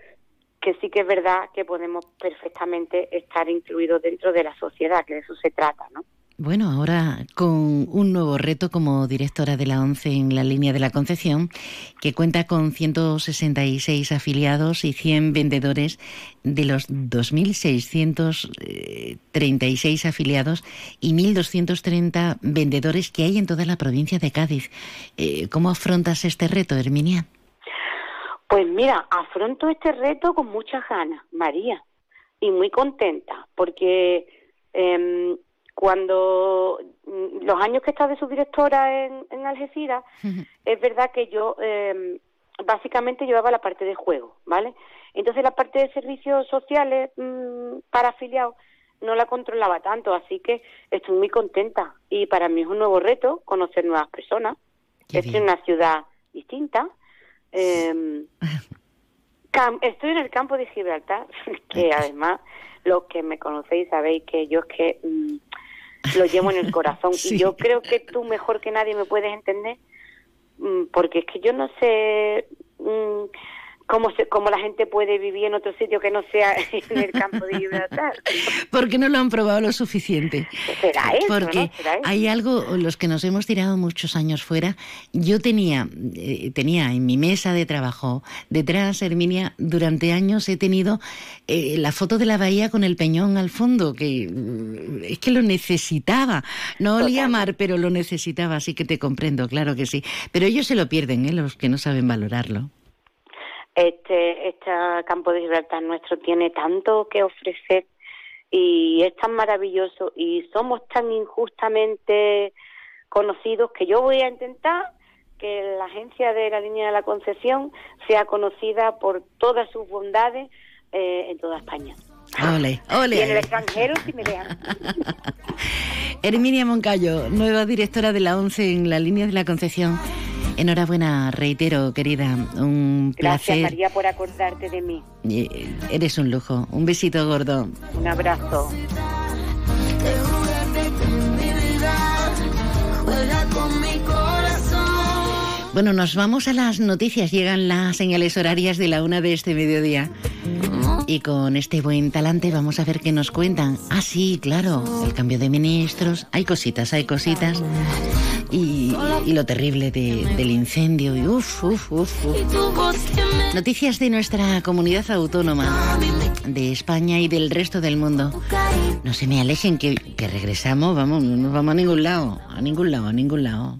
S16: que sí que es verdad que podemos perfectamente estar incluidos dentro de la sociedad que de eso se trata no
S2: bueno, ahora con un nuevo reto como directora de la ONCE en la línea de la Concepción, que cuenta con 166 afiliados y 100 vendedores de los 2.636 afiliados y 1.230 vendedores que hay en toda la provincia de Cádiz. Eh, ¿Cómo afrontas este reto, Herminia?
S16: Pues mira, afronto este reto con muchas ganas, María, y muy contenta, porque... Eh, cuando mm, los años que he estado de subdirectora en, en Algeciras, es verdad que yo eh, básicamente llevaba la parte de juego, ¿vale? Entonces la parte de servicios sociales mm, para afiliados no la controlaba tanto, así que estoy muy contenta y para mí es un nuevo reto conocer nuevas personas. estoy en una ciudad distinta. Eh, estoy en el campo de Gibraltar, que además los que me conocéis sabéis que yo es que mm, lo llevo en el corazón. Y yo creo que tú mejor que nadie me puedes entender, mm, porque es que yo no sé mm, cómo, se, cómo la gente puede vivir en otro sitio que no sea en el campo de Gibraltar.
S2: Porque no lo han probado lo suficiente.
S16: Será eso,
S2: Porque hay algo, los que nos hemos tirado muchos años fuera, yo tenía, eh, tenía en mi mesa de trabajo detrás, Herminia, durante años he tenido eh, la foto de la bahía con el peñón al fondo, que mm, es que lo necesitaba. No olía mar, pero lo necesitaba, así que te comprendo, claro que sí. Pero ellos se lo pierden, ¿eh? los que no saben valorarlo
S16: este, este campo de libertad nuestro tiene tanto que ofrecer y es tan maravilloso y somos tan injustamente conocidos que yo voy a intentar que la agencia de la línea de la concesión sea conocida por todas sus bondades eh, en toda España.
S2: Ole, ole.
S16: Y en el extranjero si me vean.
S2: Herminia Moncayo, nueva directora de la ONCE en la línea de la concesión. Enhorabuena, reitero, querida. Un placer.
S16: Gracias, María, por acordarte de mí.
S2: Eres un lujo. Un besito gordo.
S16: Un abrazo.
S2: Bueno, nos vamos a las noticias. Llegan las señales horarias de la una de este mediodía. Y con este buen talante vamos a ver qué nos cuentan. Ah, sí, claro, el cambio de ministros. Hay cositas, hay cositas. Y, lo terrible de- del incendio. Y uf, uf, uf. Noticias de nuestra comunidad autónoma, de España y del resto del mundo. No se me alejen, que, que regresamos, vamos, no nos vamos a ningún lado, a ningún lado, a ningún lado.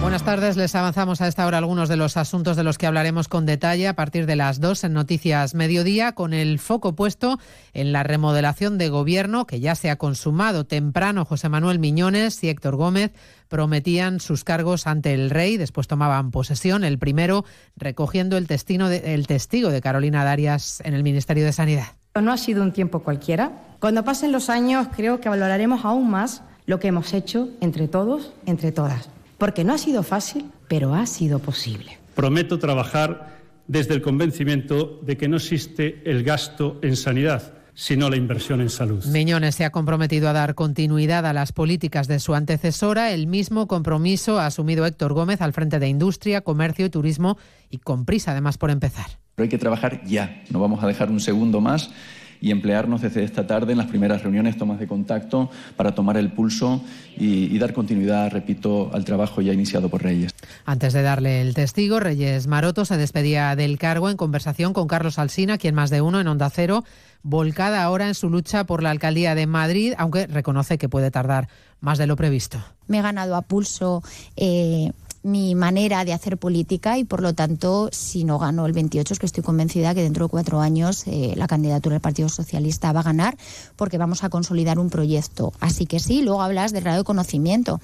S17: Buenas tardes, les avanzamos a esta hora algunos de los asuntos de los que hablaremos con detalle a partir de las dos en Noticias Mediodía, con el foco puesto en la remodelación de gobierno que ya se ha consumado. Temprano, José Manuel Miñones y Héctor Gómez prometían sus cargos ante el rey, después tomaban posesión, el primero recogiendo el, el testigo de Carolina Darias en el Ministerio de Sanidad.
S18: No ha sido un tiempo cualquiera. Cuando pasen los años creo que valoraremos aún más lo que hemos hecho entre todos, entre todas. Porque no ha sido fácil, pero ha sido posible.
S19: Prometo trabajar desde el convencimiento de que no existe el gasto en sanidad, sino la inversión en salud.
S17: Miñones se ha comprometido a dar continuidad a las políticas de su antecesora. El mismo compromiso ha asumido Héctor Gómez al frente de Industria, Comercio y Turismo y con prisa además por empezar.
S20: Pero hay que trabajar ya, no vamos a dejar un segundo más y emplearnos desde esta tarde en las primeras reuniones, tomas de contacto, para tomar el pulso y, y dar continuidad, repito, al trabajo ya iniciado por Reyes.
S17: Antes de darle el testigo, Reyes Maroto se despedía del cargo en conversación con Carlos Alsina, quien más de uno en Onda Cero, volcada ahora en su lucha por la alcaldía de Madrid, aunque reconoce que puede tardar más de lo previsto.
S21: me he ganado a pulso eh, mi manera de hacer política y por lo tanto si no gano el 28 es que estoy convencida que dentro de cuatro años eh, la candidatura del Partido Socialista va a ganar porque vamos a consolidar un proyecto. Así que sí, luego hablas del grado de conocimiento.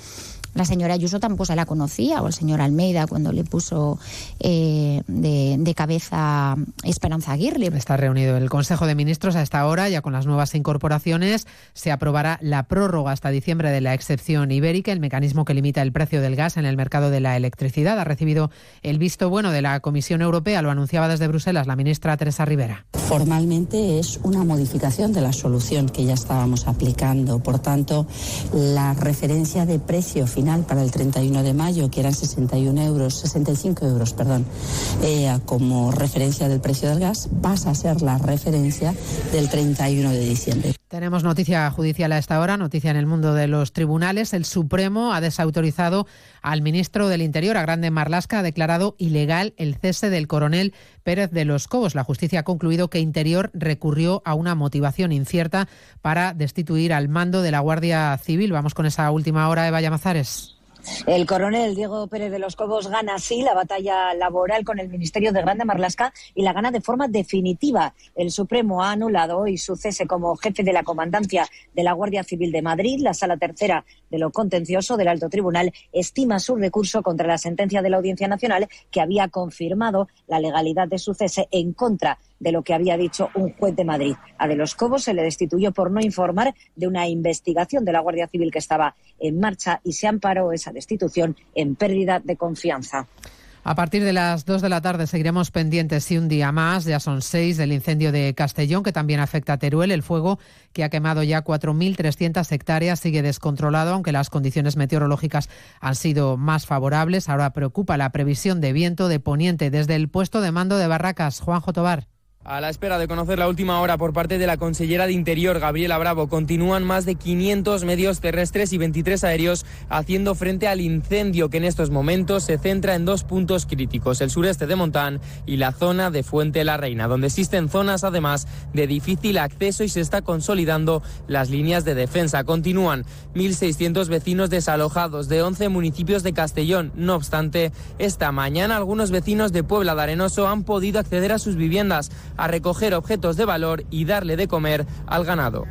S21: La señora Ayuso tampoco se la conocía, o el señor Almeida cuando le puso eh, de, cabeza Esperanza Aguirre.
S17: Está reunido el Consejo de Ministros a esta hora, ya con las nuevas incorporaciones. Se aprobará la prórroga hasta diciembre de la excepción ibérica, el mecanismo que limita el precio del gas en el mercado de la electricidad. Ha recibido el visto bueno de la Comisión Europea, lo anunciaba desde Bruselas la ministra Teresa Rivera.
S22: Formalmente es una modificación de la solución que ya estábamos aplicando. Por tanto, la referencia de precio final para el 31 de mayo, que eran 61 euros, 65 euros, perdón, eh, como referencia del precio del gas, pasa a ser la referencia del 31 de diciembre.
S17: Tenemos noticia judicial a esta hora, noticia en el mundo de los tribunales. El Supremo ha desautorizado al ministro del Interior, a Grande Marlasca, ha declarado ilegal el cese del coronel Pérez de los Cobos. La justicia ha concluido que Interior recurrió a una motivación incierta para destituir al mando de la Guardia Civil. Vamos con esa última hora, Eva Llamazares.
S23: El coronel Diego Pérez de los Cobos gana así la batalla laboral con el Ministerio de Grande Marlasca y la gana de forma definitiva. El Supremo ha anulado hoy su cese como jefe de la comandancia de la Guardia Civil de Madrid. La sala tercera de lo contencioso del alto tribunal estima su recurso contra la sentencia de la Audiencia Nacional que había confirmado la legalidad de su cese en contra de lo que había dicho un juez de Madrid. A De los Cobos se le destituyó por no informar de una investigación de la Guardia Civil que estaba en marcha y se amparó esa destitución en pérdida de confianza.
S17: A partir de las 2 de la tarde seguiremos pendientes y un día más, ya son seis, del incendio de Castellón, que también afecta a Teruel. El fuego, que ha quemado ya 4.300 hectáreas, sigue descontrolado, aunque las condiciones meteorológicas han sido más favorables. Ahora preocupa la previsión de viento de poniente desde el puesto de mando de Barracas. Juanjo Tobar.
S24: A la espera de conocer la última hora por parte de la consellera de Interior, Gabriela Bravo, continúan más de 500 medios terrestres y 23 aéreos haciendo frente al incendio que en estos momentos se centra en dos puntos críticos, el sureste de Montán y la zona de Fuente la Reina, donde existen zonas además de difícil acceso y se está consolidando las líneas de defensa. Continúan 1.600 vecinos desalojados de 11 municipios de Castellón. No obstante, esta mañana algunos vecinos de Puebla de Arenoso han podido acceder a sus viviendas a recoger objetos de valor y darle de comer al ganado.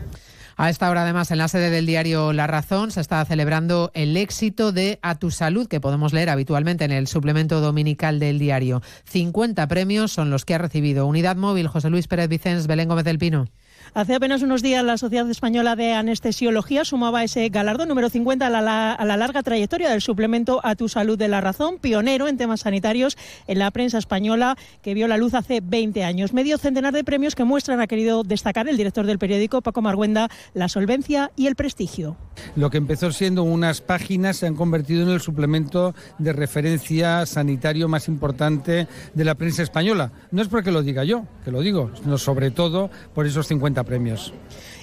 S17: A esta hora, además, en la sede del diario La Razón se está celebrando el éxito de A Tu Salud, que podemos leer habitualmente en el suplemento dominical del diario. 50 premios son los que ha recibido Unidad Móvil José Luis Pérez Vicens Belén Gómez del Pino.
S25: Hace apenas unos días la Sociedad Española de Anestesiología sumaba ese galardón número 50 a la, a la, larga trayectoria del suplemento A tu salud de la razón, pionero en temas sanitarios en la prensa española que vio la luz hace 20 años. Medio centenar de premios que muestran, ha querido destacar el director del periódico, Paco Marguenda, la solvencia y el prestigio.
S26: Lo que empezó siendo unas páginas se han convertido en el suplemento de referencia sanitario más importante de la prensa española. No es porque lo diga yo, que lo digo, sino sobre todo por esos 50 premios.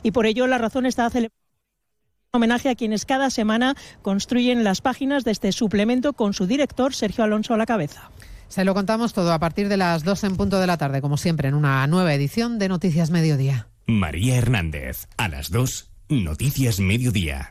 S25: Y por ello la razón está celebrando homenaje a quienes cada semana construyen las páginas de este suplemento con su director Sergio Alonso a la cabeza.
S17: Se lo contamos todo a partir de las 2 en punto de la tarde, como siempre, en una nueva edición de Noticias Mediodía.
S27: María Hernández, a las 2, Noticias Mediodía.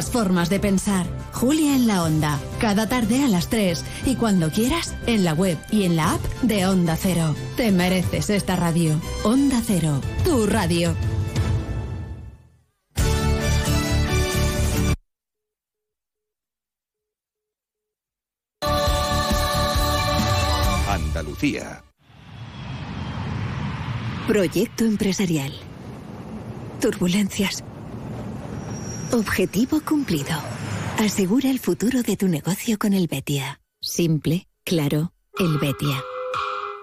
S1: formas de pensar. Julia en la Onda, cada tarde a las 3 y cuando quieras en la web y en la app de Onda Cero. Te mereces esta radio. Onda Cero, tu radio.
S28: Andalucía.
S1: Proyecto empresarial. Turbulencias Objetivo cumplido. Asegura el futuro de tu negocio con el Betia. Simple, claro, el Betia.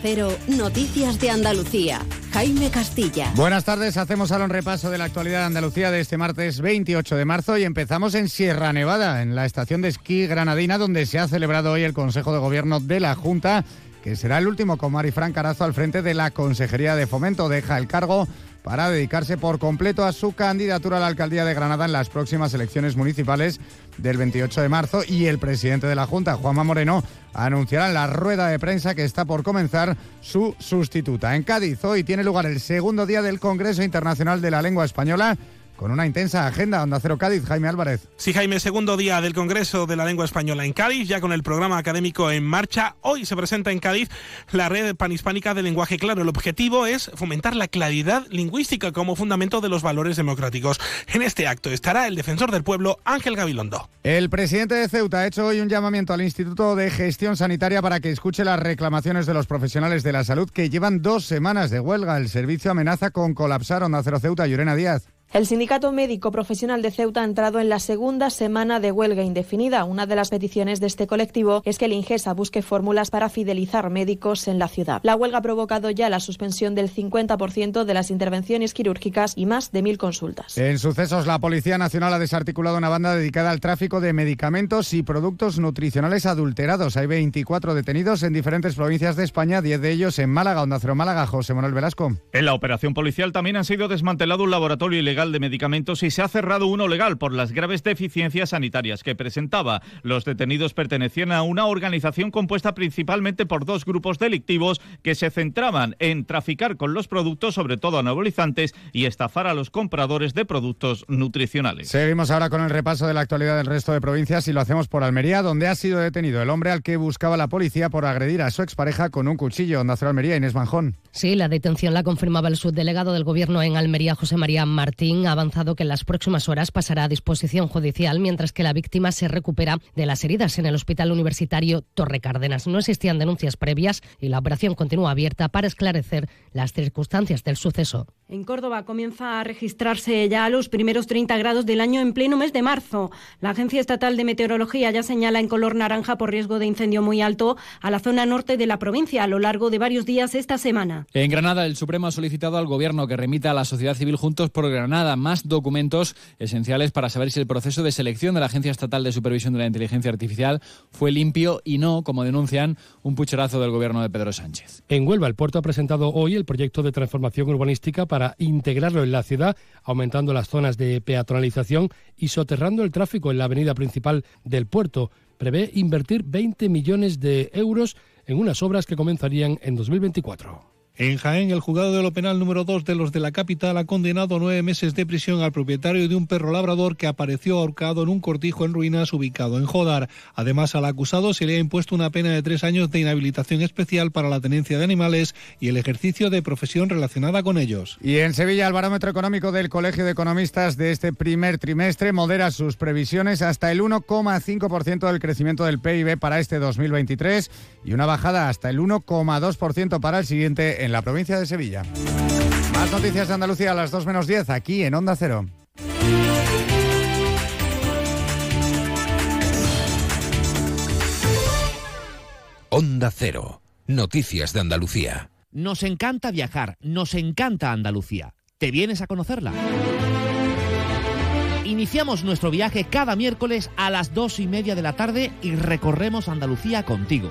S1: Cero, Noticias de Andalucía. Jaime Castilla.
S29: Buenas tardes, hacemos ahora un repaso de la actualidad de Andalucía de este martes 28 de marzo y empezamos en Sierra Nevada, en la estación de esquí granadina, donde se ha celebrado hoy el Consejo de Gobierno de la Junta, que será el último con Marifran Carazo al frente de la Consejería de Fomento. Deja el cargo para dedicarse por completo a su candidatura a la alcaldía de Granada en las próximas elecciones municipales del 28 de marzo y el presidente de la Junta, Juanma Moreno, anunciará en la rueda de prensa que está por comenzar su sustituta. En Cádiz hoy tiene lugar el segundo día del Congreso Internacional de la Lengua Española con una intensa agenda. Onda Cero Cádiz, Jaime Álvarez.
S11: Sí, Jaime, segundo día del Congreso de la Lengua Española en Cádiz, ya con el programa académico en marcha. Hoy se presenta en Cádiz la red panhispánica de lenguaje claro. El objetivo es fomentar la claridad lingüística como fundamento de los valores democráticos. En este acto estará el defensor del pueblo, Ángel Gabilondo.
S29: El presidente de Ceuta ha hecho hoy un llamamiento al Instituto de Gestión Sanitaria para que escuche las reclamaciones de los profesionales de la salud que llevan dos semanas de huelga. El servicio amenaza con colapsar Onda Cero Ceuta. Llorena Díaz.
S30: El Sindicato Médico Profesional de Ceuta ha entrado en la segunda semana de huelga indefinida. Una de las peticiones de este colectivo es que el Ingesa busque fórmulas para fidelizar médicos en la ciudad. La huelga ha provocado ya la suspensión del 50% de las intervenciones quirúrgicas y más de mil consultas.
S29: En sucesos, la Policía Nacional ha desarticulado una banda dedicada al tráfico de medicamentos y productos nutricionales adulterados. Hay 24 detenidos en diferentes provincias de España, 10 de ellos en Málaga, Onda Cero Málaga. José Manuel Velasco.
S31: En la operación policial también han sido desmantelado un laboratorio ilegal de medicamentos y se ha cerrado uno legal por las graves deficiencias sanitarias que presentaba. Los detenidos pertenecían a una organización compuesta principalmente por dos grupos delictivos que se centraban en traficar con los productos, sobre todo anabolizantes, y estafar a los compradores de productos nutricionales.
S29: Seguimos ahora con el repaso de la actualidad del resto de provincias y lo hacemos por Almería, donde ha sido detenido el hombre al que buscaba la policía por agredir a su expareja con un cuchillo. Nació Almería, Inés Manjón.
S32: Sí, la detención la confirmaba el subdelegado del Gobierno en Almería, José María Martín avanzado que en las próximas horas pasará a disposición judicial, mientras que la víctima se recupera de las heridas en el Hospital Universitario Torre Cárdenas. No existían denuncias previas y la operación continúa abierta para esclarecer las circunstancias del suceso.
S33: En Córdoba comienza a registrarse ya los primeros 30 grados del año en pleno mes de marzo. La Agencia Estatal de Meteorología ya señala en color naranja por riesgo de incendio muy alto a la zona norte de la provincia a lo largo de varios días esta semana.
S34: En Granada, el Supremo ha solicitado al Gobierno que remita a la sociedad civil Juntos por Granada más documentos esenciales para saber si el proceso de selección de la Agencia Estatal de Supervisión de la Inteligencia Artificial fue limpio y no, como denuncian, un pucherazo del Gobierno de Pedro Sánchez.
S35: En Huelva, el puerto ha presentado hoy el proyecto de transformación urbanística para integrarlo en la ciudad, aumentando las zonas de peatonalización y soterrando el tráfico en la avenida principal del puerto. Prevé invertir 20 millones de euros en unas obras que comenzarían en 2024.
S14: En Jaén, el juzgado de lo penal número 2 de los de la capital ha condenado nueve meses de prisión al propietario de un perro labrador que apareció ahorcado en un cortijo en ruinas ubicado en Jodar. Además, al acusado se le ha impuesto una pena de tres años de inhabilitación especial para la tenencia de animales y el ejercicio de profesión relacionada con ellos.
S29: Y en Sevilla, el barómetro económico del Colegio de Economistas de este primer trimestre modera sus previsiones hasta el 1,5% del crecimiento del PIB para este 2023 y una bajada hasta el 1,2% para el siguiente en la provincia de Sevilla. Más noticias de Andalucía a las 2 menos 10 aquí en Onda Cero.
S36: Onda Cero. Noticias de Andalucía.
S37: Nos encanta viajar, nos encanta Andalucía. ¿Te vienes a conocerla? Iniciamos nuestro viaje cada miércoles a las dos y media de la tarde y recorremos Andalucía contigo.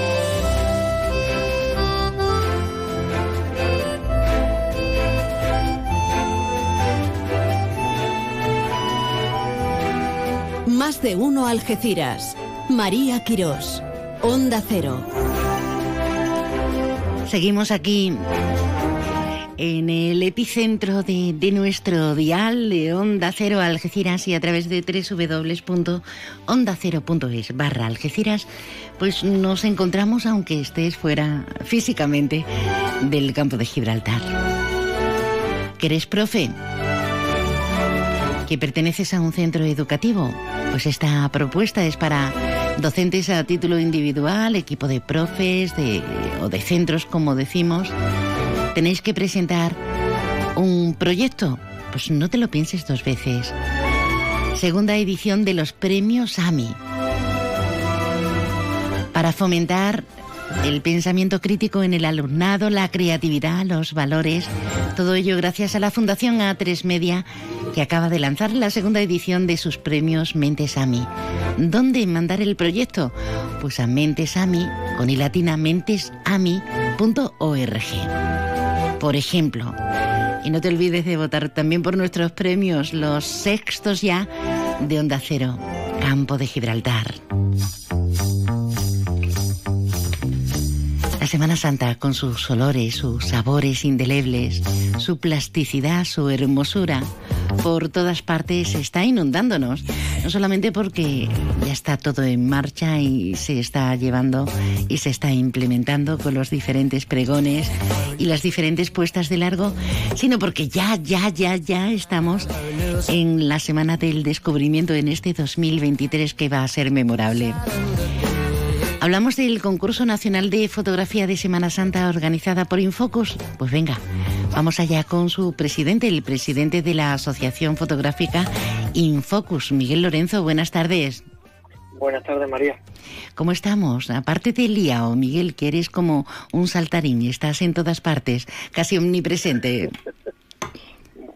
S1: Más de uno Algeciras. María Quirós. Onda Cero.
S2: Seguimos aquí en el epicentro de, de, nuestro dial de Onda Cero Algeciras y a través de www.ondacero.es barra Algeciras, pues nos encontramos aunque estés fuera físicamente del campo de Gibraltar. ¿Que eres profe? ¿Que perteneces a un centro educativo? Pues esta propuesta es para docentes a título individual, equipo de profes o de centros, como decimos. Tenéis que presentar un proyecto. Pues no te lo pienses dos veces. Segunda edición de los premios AMI. Para fomentar el pensamiento crítico en el alumnado, la creatividad, los valores, todo ello gracias a la Fundación A3 Media que acaba de lanzar la segunda edición de sus premios Mentes AMI. ¿Dónde mandar el proyecto? Pues a Mentesami, con i latina mentesami.org. Por ejemplo, y no te olvides de votar también por nuestros premios, los sextos ya de Onda Cero, Campo de Gibraltar. Semana Santa, con sus olores, sus sabores indelebles, su plasticidad, su hermosura, por todas partes está inundándonos. No solamente porque ya está todo en marcha y se está llevando y se está implementando con los diferentes pregones y las diferentes puestas de largo, sino porque ya, ya, ya, ya estamos en la Semana del Descubrimiento en este 2023 que va a ser memorable. Hablamos del concurso nacional de fotografía de Semana Santa organizada por Infocus. Pues venga, vamos allá con su presidente, el presidente de la Asociación Fotográfica Infocus, Miguel Lorenzo. Buenas tardes.
S38: Buenas tardes, María.
S2: ¿Cómo estamos? Aparte del liao, Miguel, que eres como un saltarín y estás en todas partes, casi omnipresente.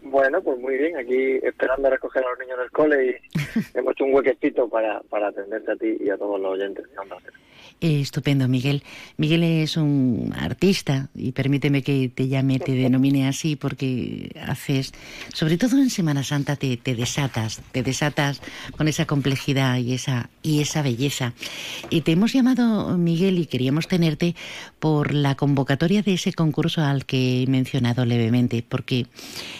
S38: Bueno, pues muy bien, aquí esperando a recoger a los niños del cole y hemos hecho un huequecito para, para atenderte a ti y a todos los oyentes de.
S2: Eh, estupendo, Miguel. Miguel es un artista y permíteme que te llame, te denomine así porque haces, sobre todo en Semana Santa, te, te desatas, te desatas con esa complejidad y esa, y esa belleza. Y te hemos llamado, Miguel, y queríamos tenerte por la convocatoria de ese concurso al que he mencionado levemente, porque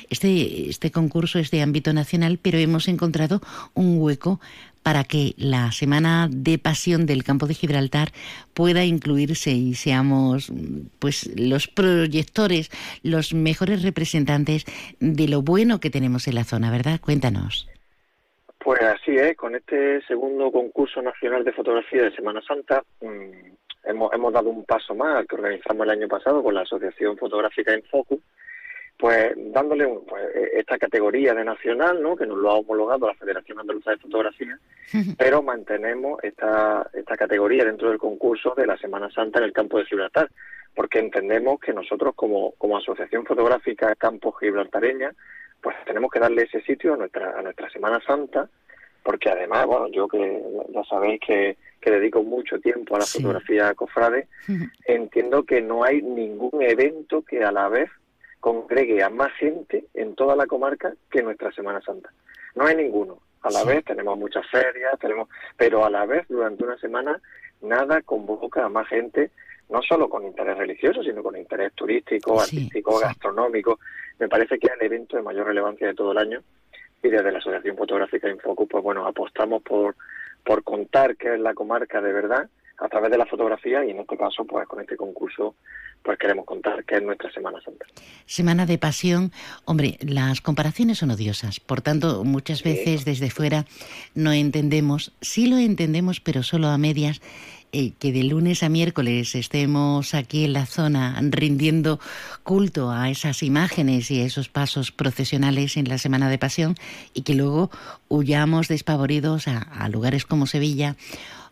S2: este, este concurso es de ámbito nacional, pero hemos encontrado un hueco para que la Semana de Pasión del Campo de Gibraltar pueda incluirse y seamos pues los proyectores, los mejores representantes de lo bueno que tenemos en la zona, ¿verdad? Cuéntanos.
S38: Pues así es, con este segundo concurso nacional de fotografía de Semana Santa mm, hemos, hemos dado un paso más al que organizamos el año pasado con la Asociación Fotográfica en Focus pues dándole pues, e, esta categoría de nacional, ¿no? que nos lo ha homologado la Federación Andaluza de Fotografía, pero mantenemos esta, esta categoría dentro del concurso de la Semana Santa en el campo de Gibraltar, porque entendemos que nosotros como, como Asociación Fotográfica Campo Gibraltareña, pues tenemos que darle ese sitio a nuestra, a nuestra Semana Santa, porque además, bueno, yo que ya sabéis que, que dedico mucho tiempo a la fotografía cofrade, entiendo que no hay ningún evento que a la vez congregue a más gente en toda la comarca que nuestra Semana Santa. No hay ninguno. A la vez tenemos muchas ferias, tenemos, pero a la vez durante una semana nada convoca a más gente, no solo con interés religioso, sino con interés turístico, artístico, gastronómico. Me parece que es el evento de mayor relevancia de todo el año y desde la Asociación Fotográfica Infocus, pues bueno, apostamos por, por contar qué es la comarca de verdad a través de la fotografía y en este caso pues con este concurso pues queremos contar que es nuestra Semana Santa.
S2: Semana de Pasión, hombre, las comparaciones son odiosas, por tanto muchas veces desde fuera no entendemos, sí lo entendemos pero solo a medias, eh, que de lunes a miércoles estemos aquí en la zona rindiendo culto a esas imágenes y a esos pasos procesionales en la Semana de Pasión y que luego huyamos despavoridos a lugares como Sevilla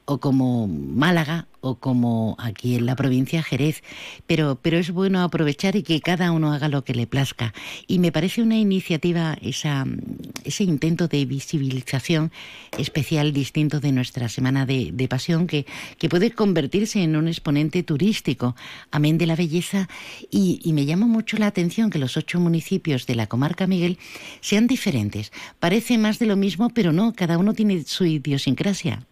S2: o como Málaga o como aquí en la provincia Jerez, pero, pero es bueno aprovechar y que cada uno haga lo que le plazca. Y me parece una iniciativa, esa, ese intento de visibilización especial distinto de nuestra Semana de, Pasión, que, que puede convertirse en un exponente turístico, amén de la belleza, y, y me llama mucho la atención que los ocho municipios de la comarca Miguel sean diferentes. Parece más de lo mismo, pero no, cada uno tiene su idiosincrasia.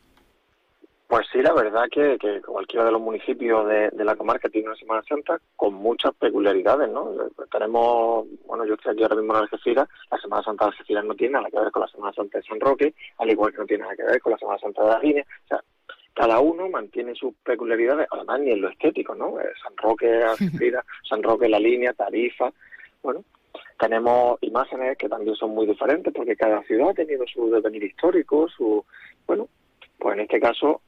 S38: Pues sí, la verdad que, que cualquiera de los municipios de, la comarca tiene una Semana Santa con muchas peculiaridades, ¿no? Tenemos, bueno, yo estoy aquí ahora mismo en Algeciras, la Semana Santa de Algeciras no tiene nada que ver con la Semana Santa de San Roque, al igual que no tiene nada que ver con la Semana Santa de la Línea, o sea, cada uno mantiene sus peculiaridades, además ni en lo estético, ¿no? Eh, San Roque, Algeciras, San Roque, la Línea, Tarifa, bueno, tenemos imágenes que también son muy diferentes porque cada ciudad ha tenido su devenir histórico, su, bueno, pues en este caso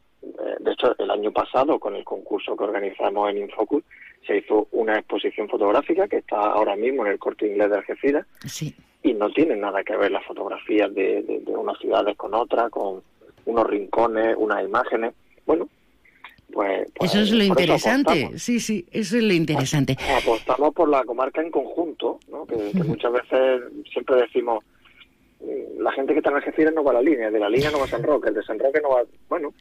S38: de hecho, el año pasado, con el concurso que organizamos en Infocus, se hizo una exposición fotográfica que está ahora mismo en el corte inglés de Algeciras. Y no tiene nada que ver las fotografías de, de, unas ciudades con otras, con unos rincones, unas imágenes. Bueno, pues, pues
S2: eso es lo interesante, sí, sí, eso es lo interesante.
S38: Apostamos por la comarca en conjunto, ¿no? que, muchas veces siempre decimos, mm, la gente que está en Algeciras no va a la línea, de la línea no va a San Roque, el de San Roque no va, bueno,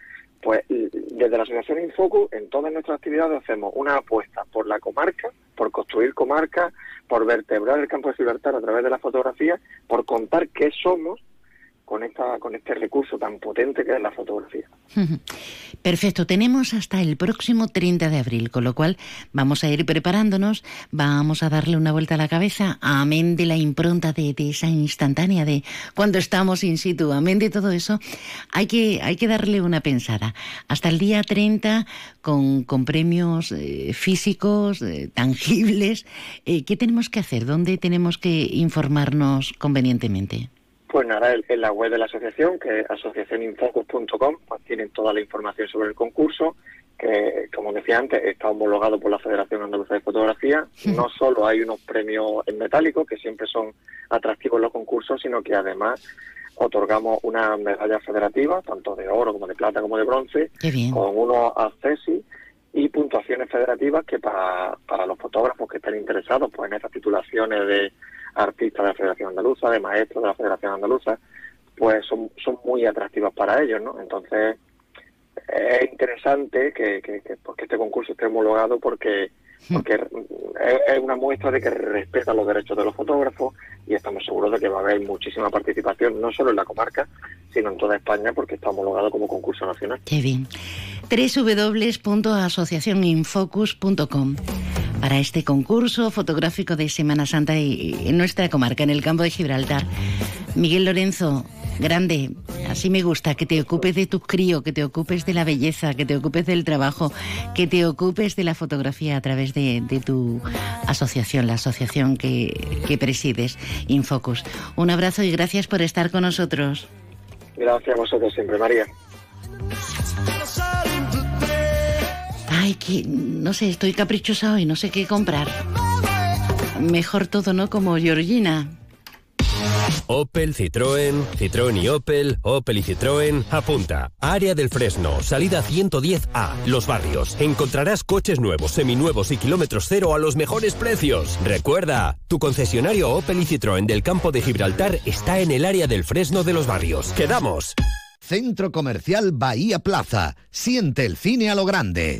S38: pues desde la Asociación Infocus, en todas nuestras actividades hacemos una apuesta por la comarca, por construir comarca, por vertebrar el campo de Gibraltar a través de la fotografía, por contar qué somos con, esta, con este recurso tan potente que es la fotografía.
S2: Perfecto, tenemos hasta el próximo 30 de abril, con lo cual vamos a ir preparándonos, vamos a darle una vuelta a la cabeza, amén de la impronta de, esa instantánea de cuando estamos in situ, amén de todo eso, hay que, hay que darle una pensada. Hasta el día 30, con, con premios eh, físicos, eh, tangibles, eh, ¿qué tenemos que hacer? ¿Dónde tenemos que informarnos convenientemente?
S38: Pues nada, en la web de la asociación, que es asociacioninfocus.com, pues tienen toda la información sobre el concurso, que como decía antes, está homologado por la Federación Andaluza de Fotografía. No solo hay unos premios en metálico, que siempre son atractivos los concursos, sino que además otorgamos una medalla federativa, tanto de oro como de plata como de bronce, con unos accesos y puntuaciones federativas que para, para los fotógrafos que estén interesados pues en esas titulaciones de artistas de la Federación Andaluza, de maestros de la Federación Andaluza, pues son, son muy atractivas para ellos, ¿no? Entonces, es interesante que, que, que, pues, que este concurso esté homologado porque porque es una muestra de que respeta los derechos de los fotógrafos y estamos seguros de que va a haber muchísima participación, no solo en la comarca, sino en toda España, porque está homologado como concurso nacional.
S2: Qué bien. www.asociacioninfocus.com para este concurso fotográfico de Semana Santa y en nuestra comarca, en el campo de Gibraltar. Miguel Lorenzo, grande, así me gusta, que te ocupes de tus críos, que te ocupes de la belleza, que te ocupes del trabajo, que te ocupes de la fotografía a través de, tu asociación, la asociación que, que presides, Infocus. Un abrazo y gracias por estar con nosotros.
S38: Gracias a vosotros siempre, María.
S2: Ay, que no sé, estoy caprichosa hoy, no sé qué comprar. Mejor todo, ¿no? Como Georgina.
S36: Opel, Citroën, Citroën y Opel, Opel y Citroën, apunta. Área del Fresno, salida 110A, Los Barrios. Encontrarás coches nuevos, seminuevos y kilómetros cero a los mejores precios. Recuerda, tu concesionario Opel y Citroën del campo de Gibraltar está en el área del Fresno de Los Barrios. ¡Quedamos!
S8: Centro Comercial Bahía Plaza. Siente el cine a lo grande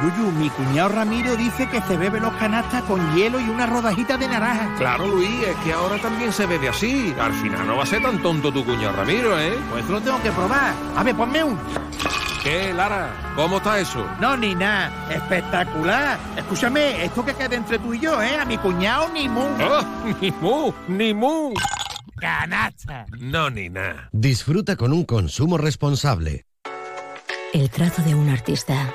S39: Yuyu, mi cuñado Ramiro dice que se bebe los canastas con hielo y una rodajita de naranja.
S40: Claro, Luis, es que ahora también se bebe así. Al final no va a ser tan tonto tu cuñado Ramiro, ¿eh?
S39: Pues lo tengo que probar. A ver, ponme un.
S40: ¿Qué, Lara? ¿Cómo está eso?
S39: No, ni nada. Espectacular. Escúchame, esto que queda entre tú y yo, ¿eh? A mi cuñado ni mu.
S40: Oh, ni mu, ni mu.
S39: Canasta.
S40: No, ni nada.
S8: Disfruta con un consumo responsable.
S41: El trazo de un artista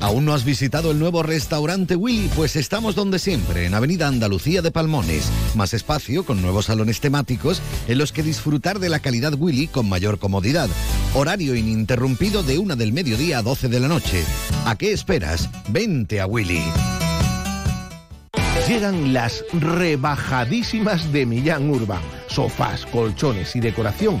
S8: ¿Aún no has visitado el nuevo restaurante Willy? Pues estamos donde siempre, en Avenida Andalucía de Palmones. Más espacio con nuevos salones temáticos en los que disfrutar de la calidad Willy con mayor comodidad. Horario ininterrumpido de una del mediodía a 12 de la noche. ¿A qué esperas? Vente a Willy.
S9: Llegan las rebajadísimas de Millán Urban. Sofás, colchones y decoración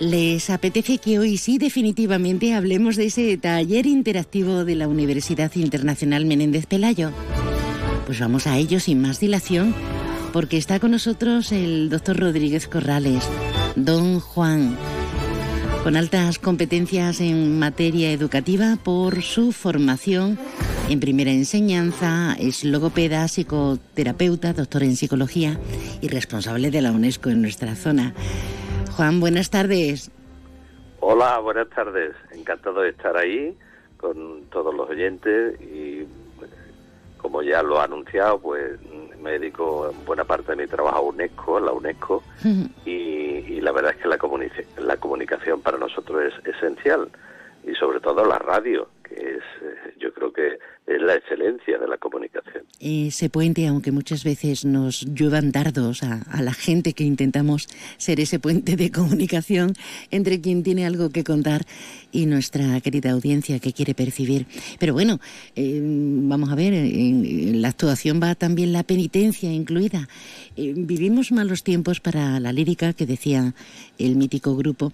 S2: ¿Les apetece que hoy sí definitivamente hablemos de ese taller interactivo de la Universidad Internacional Menéndez Pelayo? Pues vamos a ello sin más dilación, porque está con nosotros el doctor Rodríguez Corrales, don Juan, con altas competencias en materia educativa por su formación en primera enseñanza, es logopeda, psicoterapeuta, doctor en psicología y responsable de la UNESCO en nuestra zona. Juan, buenas tardes.
S42: Hola, buenas tardes. Encantado de estar ahí con todos los oyentes y pues, como ya lo ha anunciado, pues me dedico buena parte de mi trabajo a UNESCO, a la UNESCO, y, la verdad es que la, la comunicación para nosotros es esencial y sobre todo la radio, que es, eh, yo creo que es la excelencia de la comunicación.
S2: Ese puente, aunque muchas veces nos lluevan dardos a, la gente que intentamos ser ese puente de comunicación entre quien tiene algo que contar y nuestra querida audiencia que quiere percibir. Pero bueno, eh, vamos a ver, en, la actuación va también la penitencia incluida. Eh, vivimos malos tiempos para la lírica, que decía el mítico grupo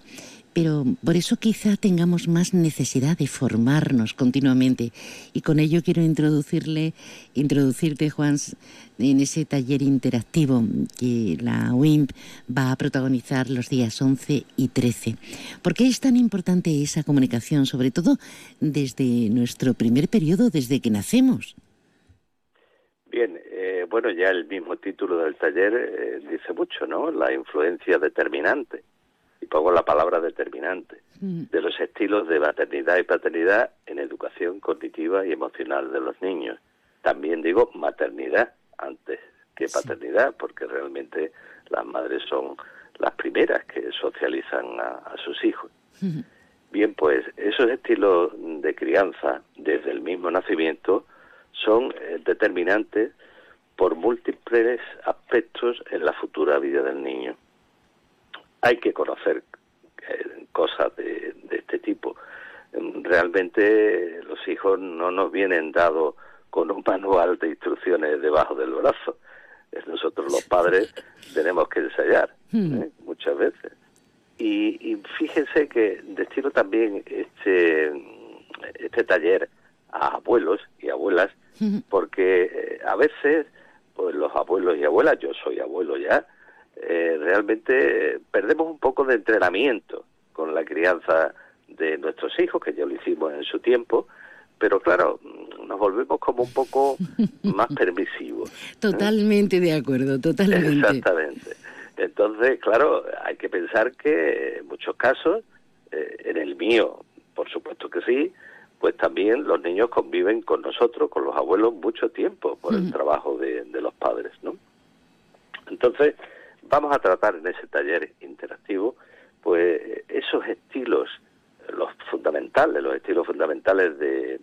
S2: pero por eso quizá tengamos más necesidad de formarnos continuamente. Y con ello quiero introducirle, introducirte, Juan, en ese taller interactivo que la WIMP va a protagonizar los días 11 y 13. ¿Por qué es tan importante esa comunicación, sobre todo desde nuestro primer periodo, desde que nacemos?
S42: Bien, eh, bueno, ya el mismo título del taller eh, dice mucho, ¿no? La influencia determinante, y pongo la palabra determinante, mm. de los estilos de maternidad y paternidad en educación cognitiva y emocional de los niños. También digo maternidad antes que paternidad, porque realmente las madres son las primeras que socializan a, sus hijos. Bien, pues esos estilos de crianza desde el mismo nacimiento son eh, determinantes por múltiples aspectos en la futura vida del niño. Hay que conocer eh, cosas de, este tipo. Realmente los hijos no nos vienen dados con un manual de instrucciones debajo del brazo. Nosotros los padres tenemos que ensayar hmm. ¿eh? muchas veces. Y, y, fíjense que destino también este, este taller a abuelos y abuelas porque eh, a veces pues los abuelos y abuelas, yo soy abuelo ya, eh, realmente perdemos un poco de entrenamiento con la crianza de nuestros hijos, que ya lo hicimos en su tiempo, pero claro, nos volvemos como un poco más permisivos.
S2: Totalmente de acuerdo, totalmente.
S42: Exactamente. Entonces, claro, hay que pensar que en muchos casos, eh, en el mío, por supuesto que sí, pues también los niños conviven con nosotros, con los abuelos, mucho tiempo por el trabajo de, los padres, ¿no? Entonces, vamos a tratar en ese taller interactivo, pues esos estilos, los fundamentales, los estilos fundamentales de,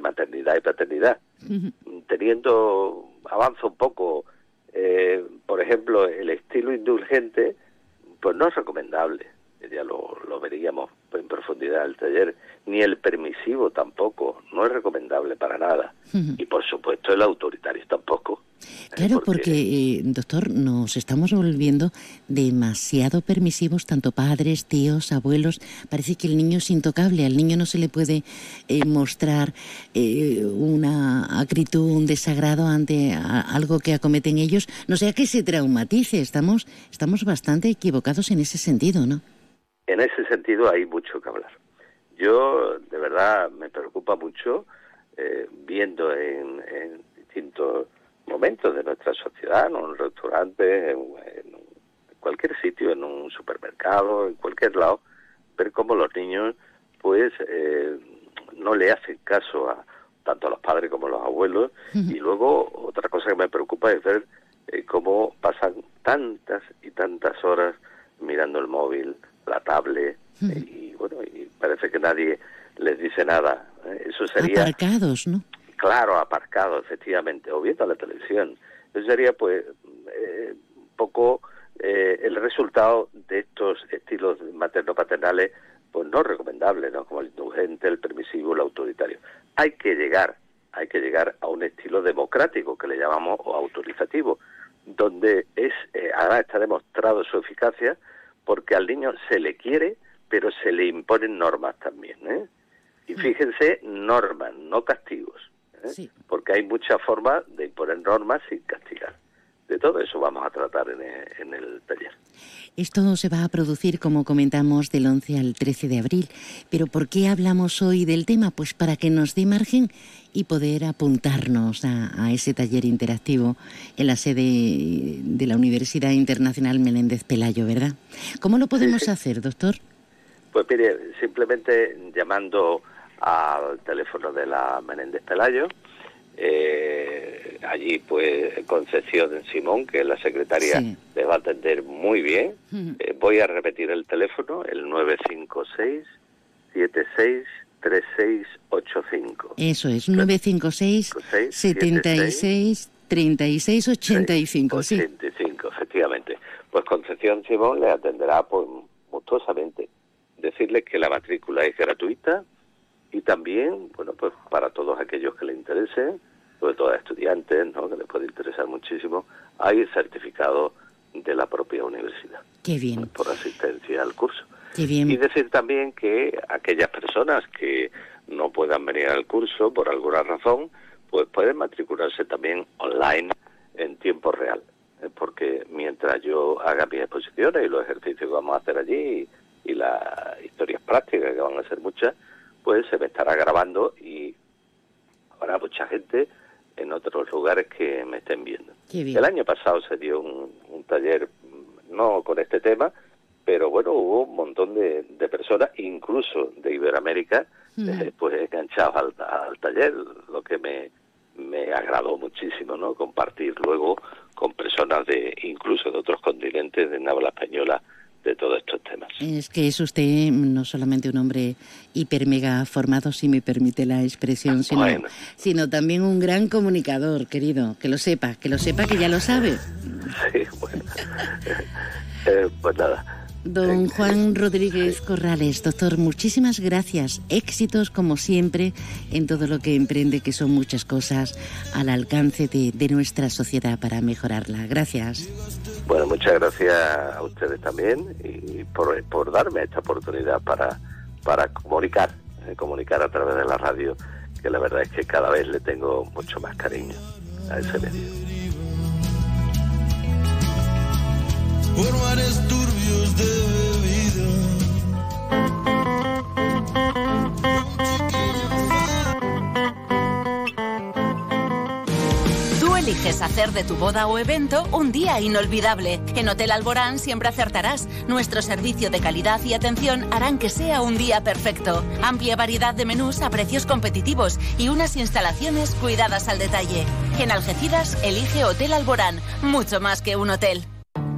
S42: maternidad y paternidad, teniendo, avanza un poco, eh, por ejemplo, el estilo indulgente, pues no es recomendable, ya lo, lo veríamos en profundidad el taller, ni el permisivo tampoco, no es recomendable para nada. Y por supuesto el autoritario tampoco.
S2: Claro, porque, eh, doctor, nos estamos volviendo demasiado permisivos, tanto padres, tíos, abuelos. Parece que el niño es intocable, al niño no se le puede eh, mostrar eh, una acritud, un desagrado ante algo que acometen ellos, no sea que se traumatice. Estamos, estamos bastante equivocados en ese sentido, ¿no?
S42: En ese sentido hay mucho que hablar. Yo, de verdad, me preocupa mucho eh, viendo en, distintos momentos de nuestra sociedad, en un restaurante, en, cualquier sitio, en un supermercado, en cualquier lado, ver cómo los niños, pues, eh, no le hacen caso a tanto a los padres como a los abuelos. Y luego, otra cosa que me preocupa es ver eh, cómo pasan tantas y tantas horas mirando el móvil, la tablet, y bueno, y parece que nadie les dice nada. ¿eh? Eso sería...
S2: Aparcados, ¿no?
S42: Claro, aparcados, efectivamente, o viendo la televisión. Eso sería, pues, eh, un poco eh, el resultado de estos estilos materno-paternales, pues no recomendables, ¿no? Como el indulgente, el permisivo, el autoritario. Hay que llegar, hay que llegar a un estilo democrático, que le llamamos, o autorizativo, donde es, ahora está demostrado su eficacia, porque al niño se le quiere, pero se le imponen normas también. ¿eh? Y fíjense, normas, no castigos, ¿eh? porque hay muchas formas de imponer normas sin castigar. De todo eso vamos a tratar en en el taller.
S2: Esto se va a producir, como comentamos, del 11 al 13 de abril. Pero ¿por qué hablamos hoy del tema? Pues para que nos dé margen y poder apuntarnos a, ese taller interactivo en la sede de la Universidad Internacional Menéndez Pelayo, ¿verdad? ¿Cómo lo podemos hacer, doctor?
S42: Pues mire, simplemente llamando al teléfono de la Menéndez Pelayo, eh, allí pues Concepción Simón, que es la secretaria, les va a atender muy bien. Eh, voy a repetir el teléfono, el 956 76 3685.
S2: Eso es, 956 76 36 85.
S42: 85, efectivamente. Pues Concepción Simón le atenderá pues gustosamente. Decirles que la matrícula es gratuita y también, bueno, pues para todos aquellos que le interesen, sobre todo a estudiantes, ¿no? que les puede interesar muchísimo, hay certificado de la propia universidad.
S2: Qué bien.
S42: Por asistencia al curso. Y decir también que aquellas personas que no puedan venir al curso por alguna razón, pues pueden matricularse también online en tiempo real. Porque mientras yo haga mis exposiciones y los ejercicios que vamos a hacer allí y, las historias prácticas que van a ser muchas, pues se me estará grabando y habrá mucha gente en otros lugares que me estén viendo. El año pasado se dio un, taller, mm, no con este tema, pero bueno, hubo un montón de, personas, incluso de Iberoamérica, eh, pues enganchados al taller, lo que me, me agradó muchísimo, ¿no? Compartir luego con personas de incluso de otros continentes de habla española de todos estos temas.
S2: Es que es usted no solamente un hombre hiper mega formado, si me permite la expresión, sino, sino también un gran comunicador, querido. Que lo sepa, que lo sepa que ya lo sabe.
S42: Sí, bueno. Eh, pues nada,
S2: Don Juan Rodríguez Corrales, doctor, muchísimas gracias. Éxitos como siempre en todo lo que emprende, que son muchas cosas al alcance de, nuestra sociedad para mejorarla. Gracias.
S42: Bueno, muchas gracias a ustedes también y por, por darme esta oportunidad para, para comunicar, eh, comunicar a través de la radio, que la verdad es que cada vez le tengo mucho más cariño a ese medio.
S43: Por turbios de bebida.
S1: Tú eliges hacer de tu boda o evento un día inolvidable. En Hotel Alborán siempre acertarás. Nuestro servicio de calidad y atención harán que sea un día perfecto. Amplia variedad de menús a precios competitivos y unas instalaciones cuidadas al detalle. En Algeciras, elige Hotel Alborán, mucho más que un hotel.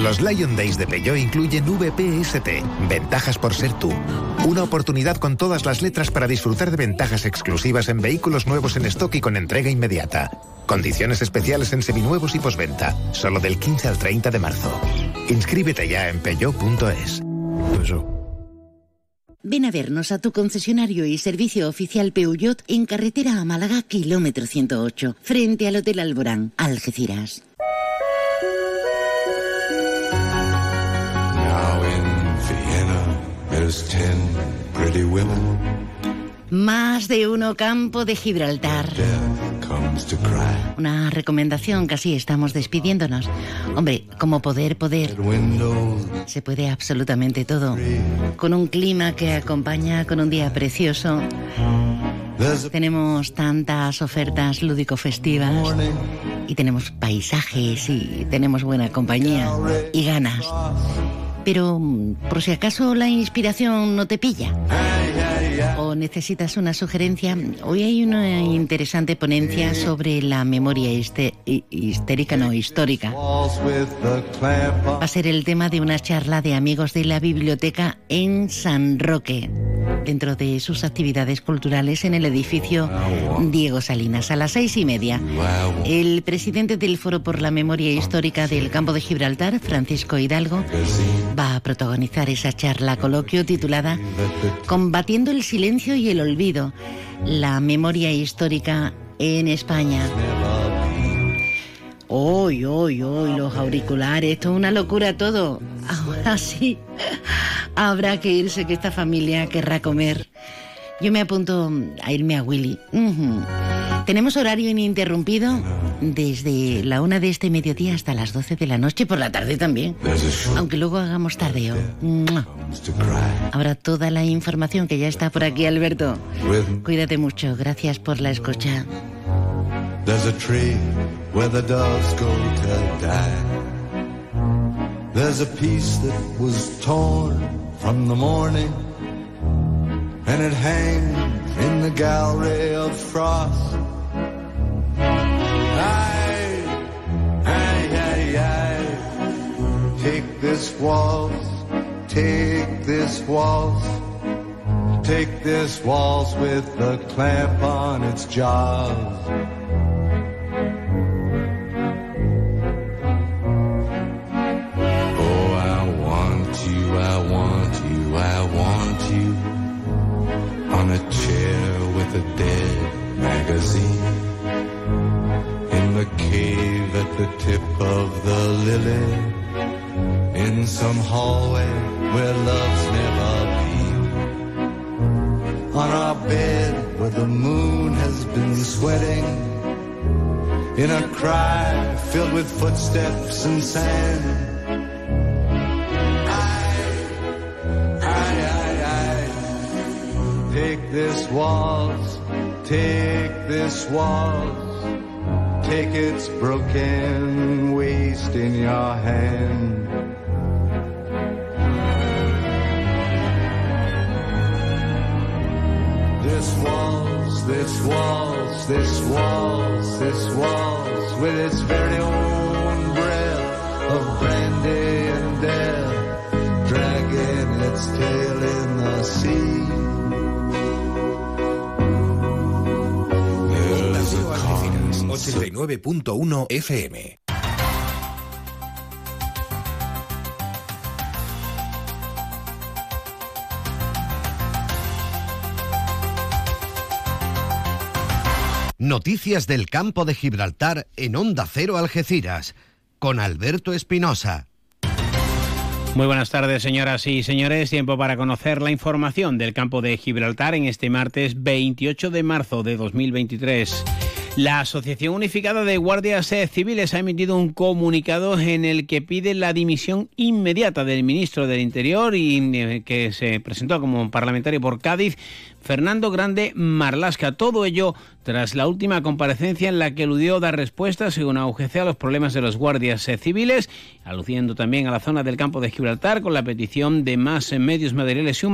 S9: Los Lion Days de Peugeot incluyen VPST, ventajas por ser tú. Una oportunidad con todas las letras para disfrutar de ventajas exclusivas en vehículos nuevos en stock y con entrega inmediata. Condiciones especiales en seminuevos y posventa, solo del 15 al 30 de marzo. Inscríbete ya en peugeot.es.
S2: Ven a vernos a tu concesionario y servicio oficial Peugeot en carretera a Málaga, kilómetro 108, frente al Hotel Alborán, Algeciras. Más de uno campo de Gibraltar. Una recomendación, casi estamos despidiéndonos. Hombre, como poder, poder. Se puede absolutamente todo. Con un clima que acompaña con un día precioso. Tenemos tantas ofertas lúdico-festivas y tenemos paisajes y tenemos buena compañía y ganas. Pero mm, por si acaso la inspiración no te pilla o necesitas una sugerencia, hoy hay una interesante ponencia sobre la memoria histérica, no histórica. Va a ser el tema de una charla de amigos de la biblioteca en San Roque, dentro de sus actividades culturales en el edificio Diego Salinas, a las seis y media. El presidente del Foro por la Memoria Histórica del Campo de Gibraltar, Francisco Hidalgo, va a protagonizar esa charla coloquio titulada Combatiendo el silencio y el olvido, la memoria histórica en España. Hoy, hoy, hoy, los auriculares, esto es una locura todo. Ahora sí, habrá que irse, que esta familia querrá comer. Yo me apunto a irme a Willy. Tenemos horario ininterrumpido desde la una de este mediodía hasta las 12 de la noche, por la tarde también. Aunque luego hagamos tardeo. Ahora toda la información que ya está por aquí, Alberto. Cuídate mucho. Gracias por la escucha.
S43: There's a tree where the doves go to die. There's a piece that was torn from the morning, and it hangs in the gallery of frost. Aye, aye, aye, aye. Take this waltz, take this waltz, take this waltz with the clamp on its jaws. Lily in some hallway where love's never been. On our bed where the moon has been sweating. In a cry filled with footsteps and sand. Aye, aye, aye. Take this waltz, take this waltz, take its broken waist in your hand. This waltz, this waltz, this waltz, this waltz, with its very
S9: 89.1 FM.
S8: Noticias del campo de Gibraltar en Onda Cero Algeciras, con Alberto Espinosa.
S5: Muy buenas tardes, señoras y señores. Tiempo para conocer la información del campo de Gibraltar en este martes 28 de marzo de 2023. La Asociación Unificada de Guardias Civiles ha emitido un comunicado en el que pide la dimisión inmediata del ministro del Interior y eh, que se presentó como parlamentario por Cádiz, Fernando Grande Marlasca. Todo ello tras la última comparecencia en la que eludió dar respuesta, según AUGC, a los problemas de los guardias civiles, aludiendo también a la zona del campo de Gibraltar con la petición de más medios materiales y humanos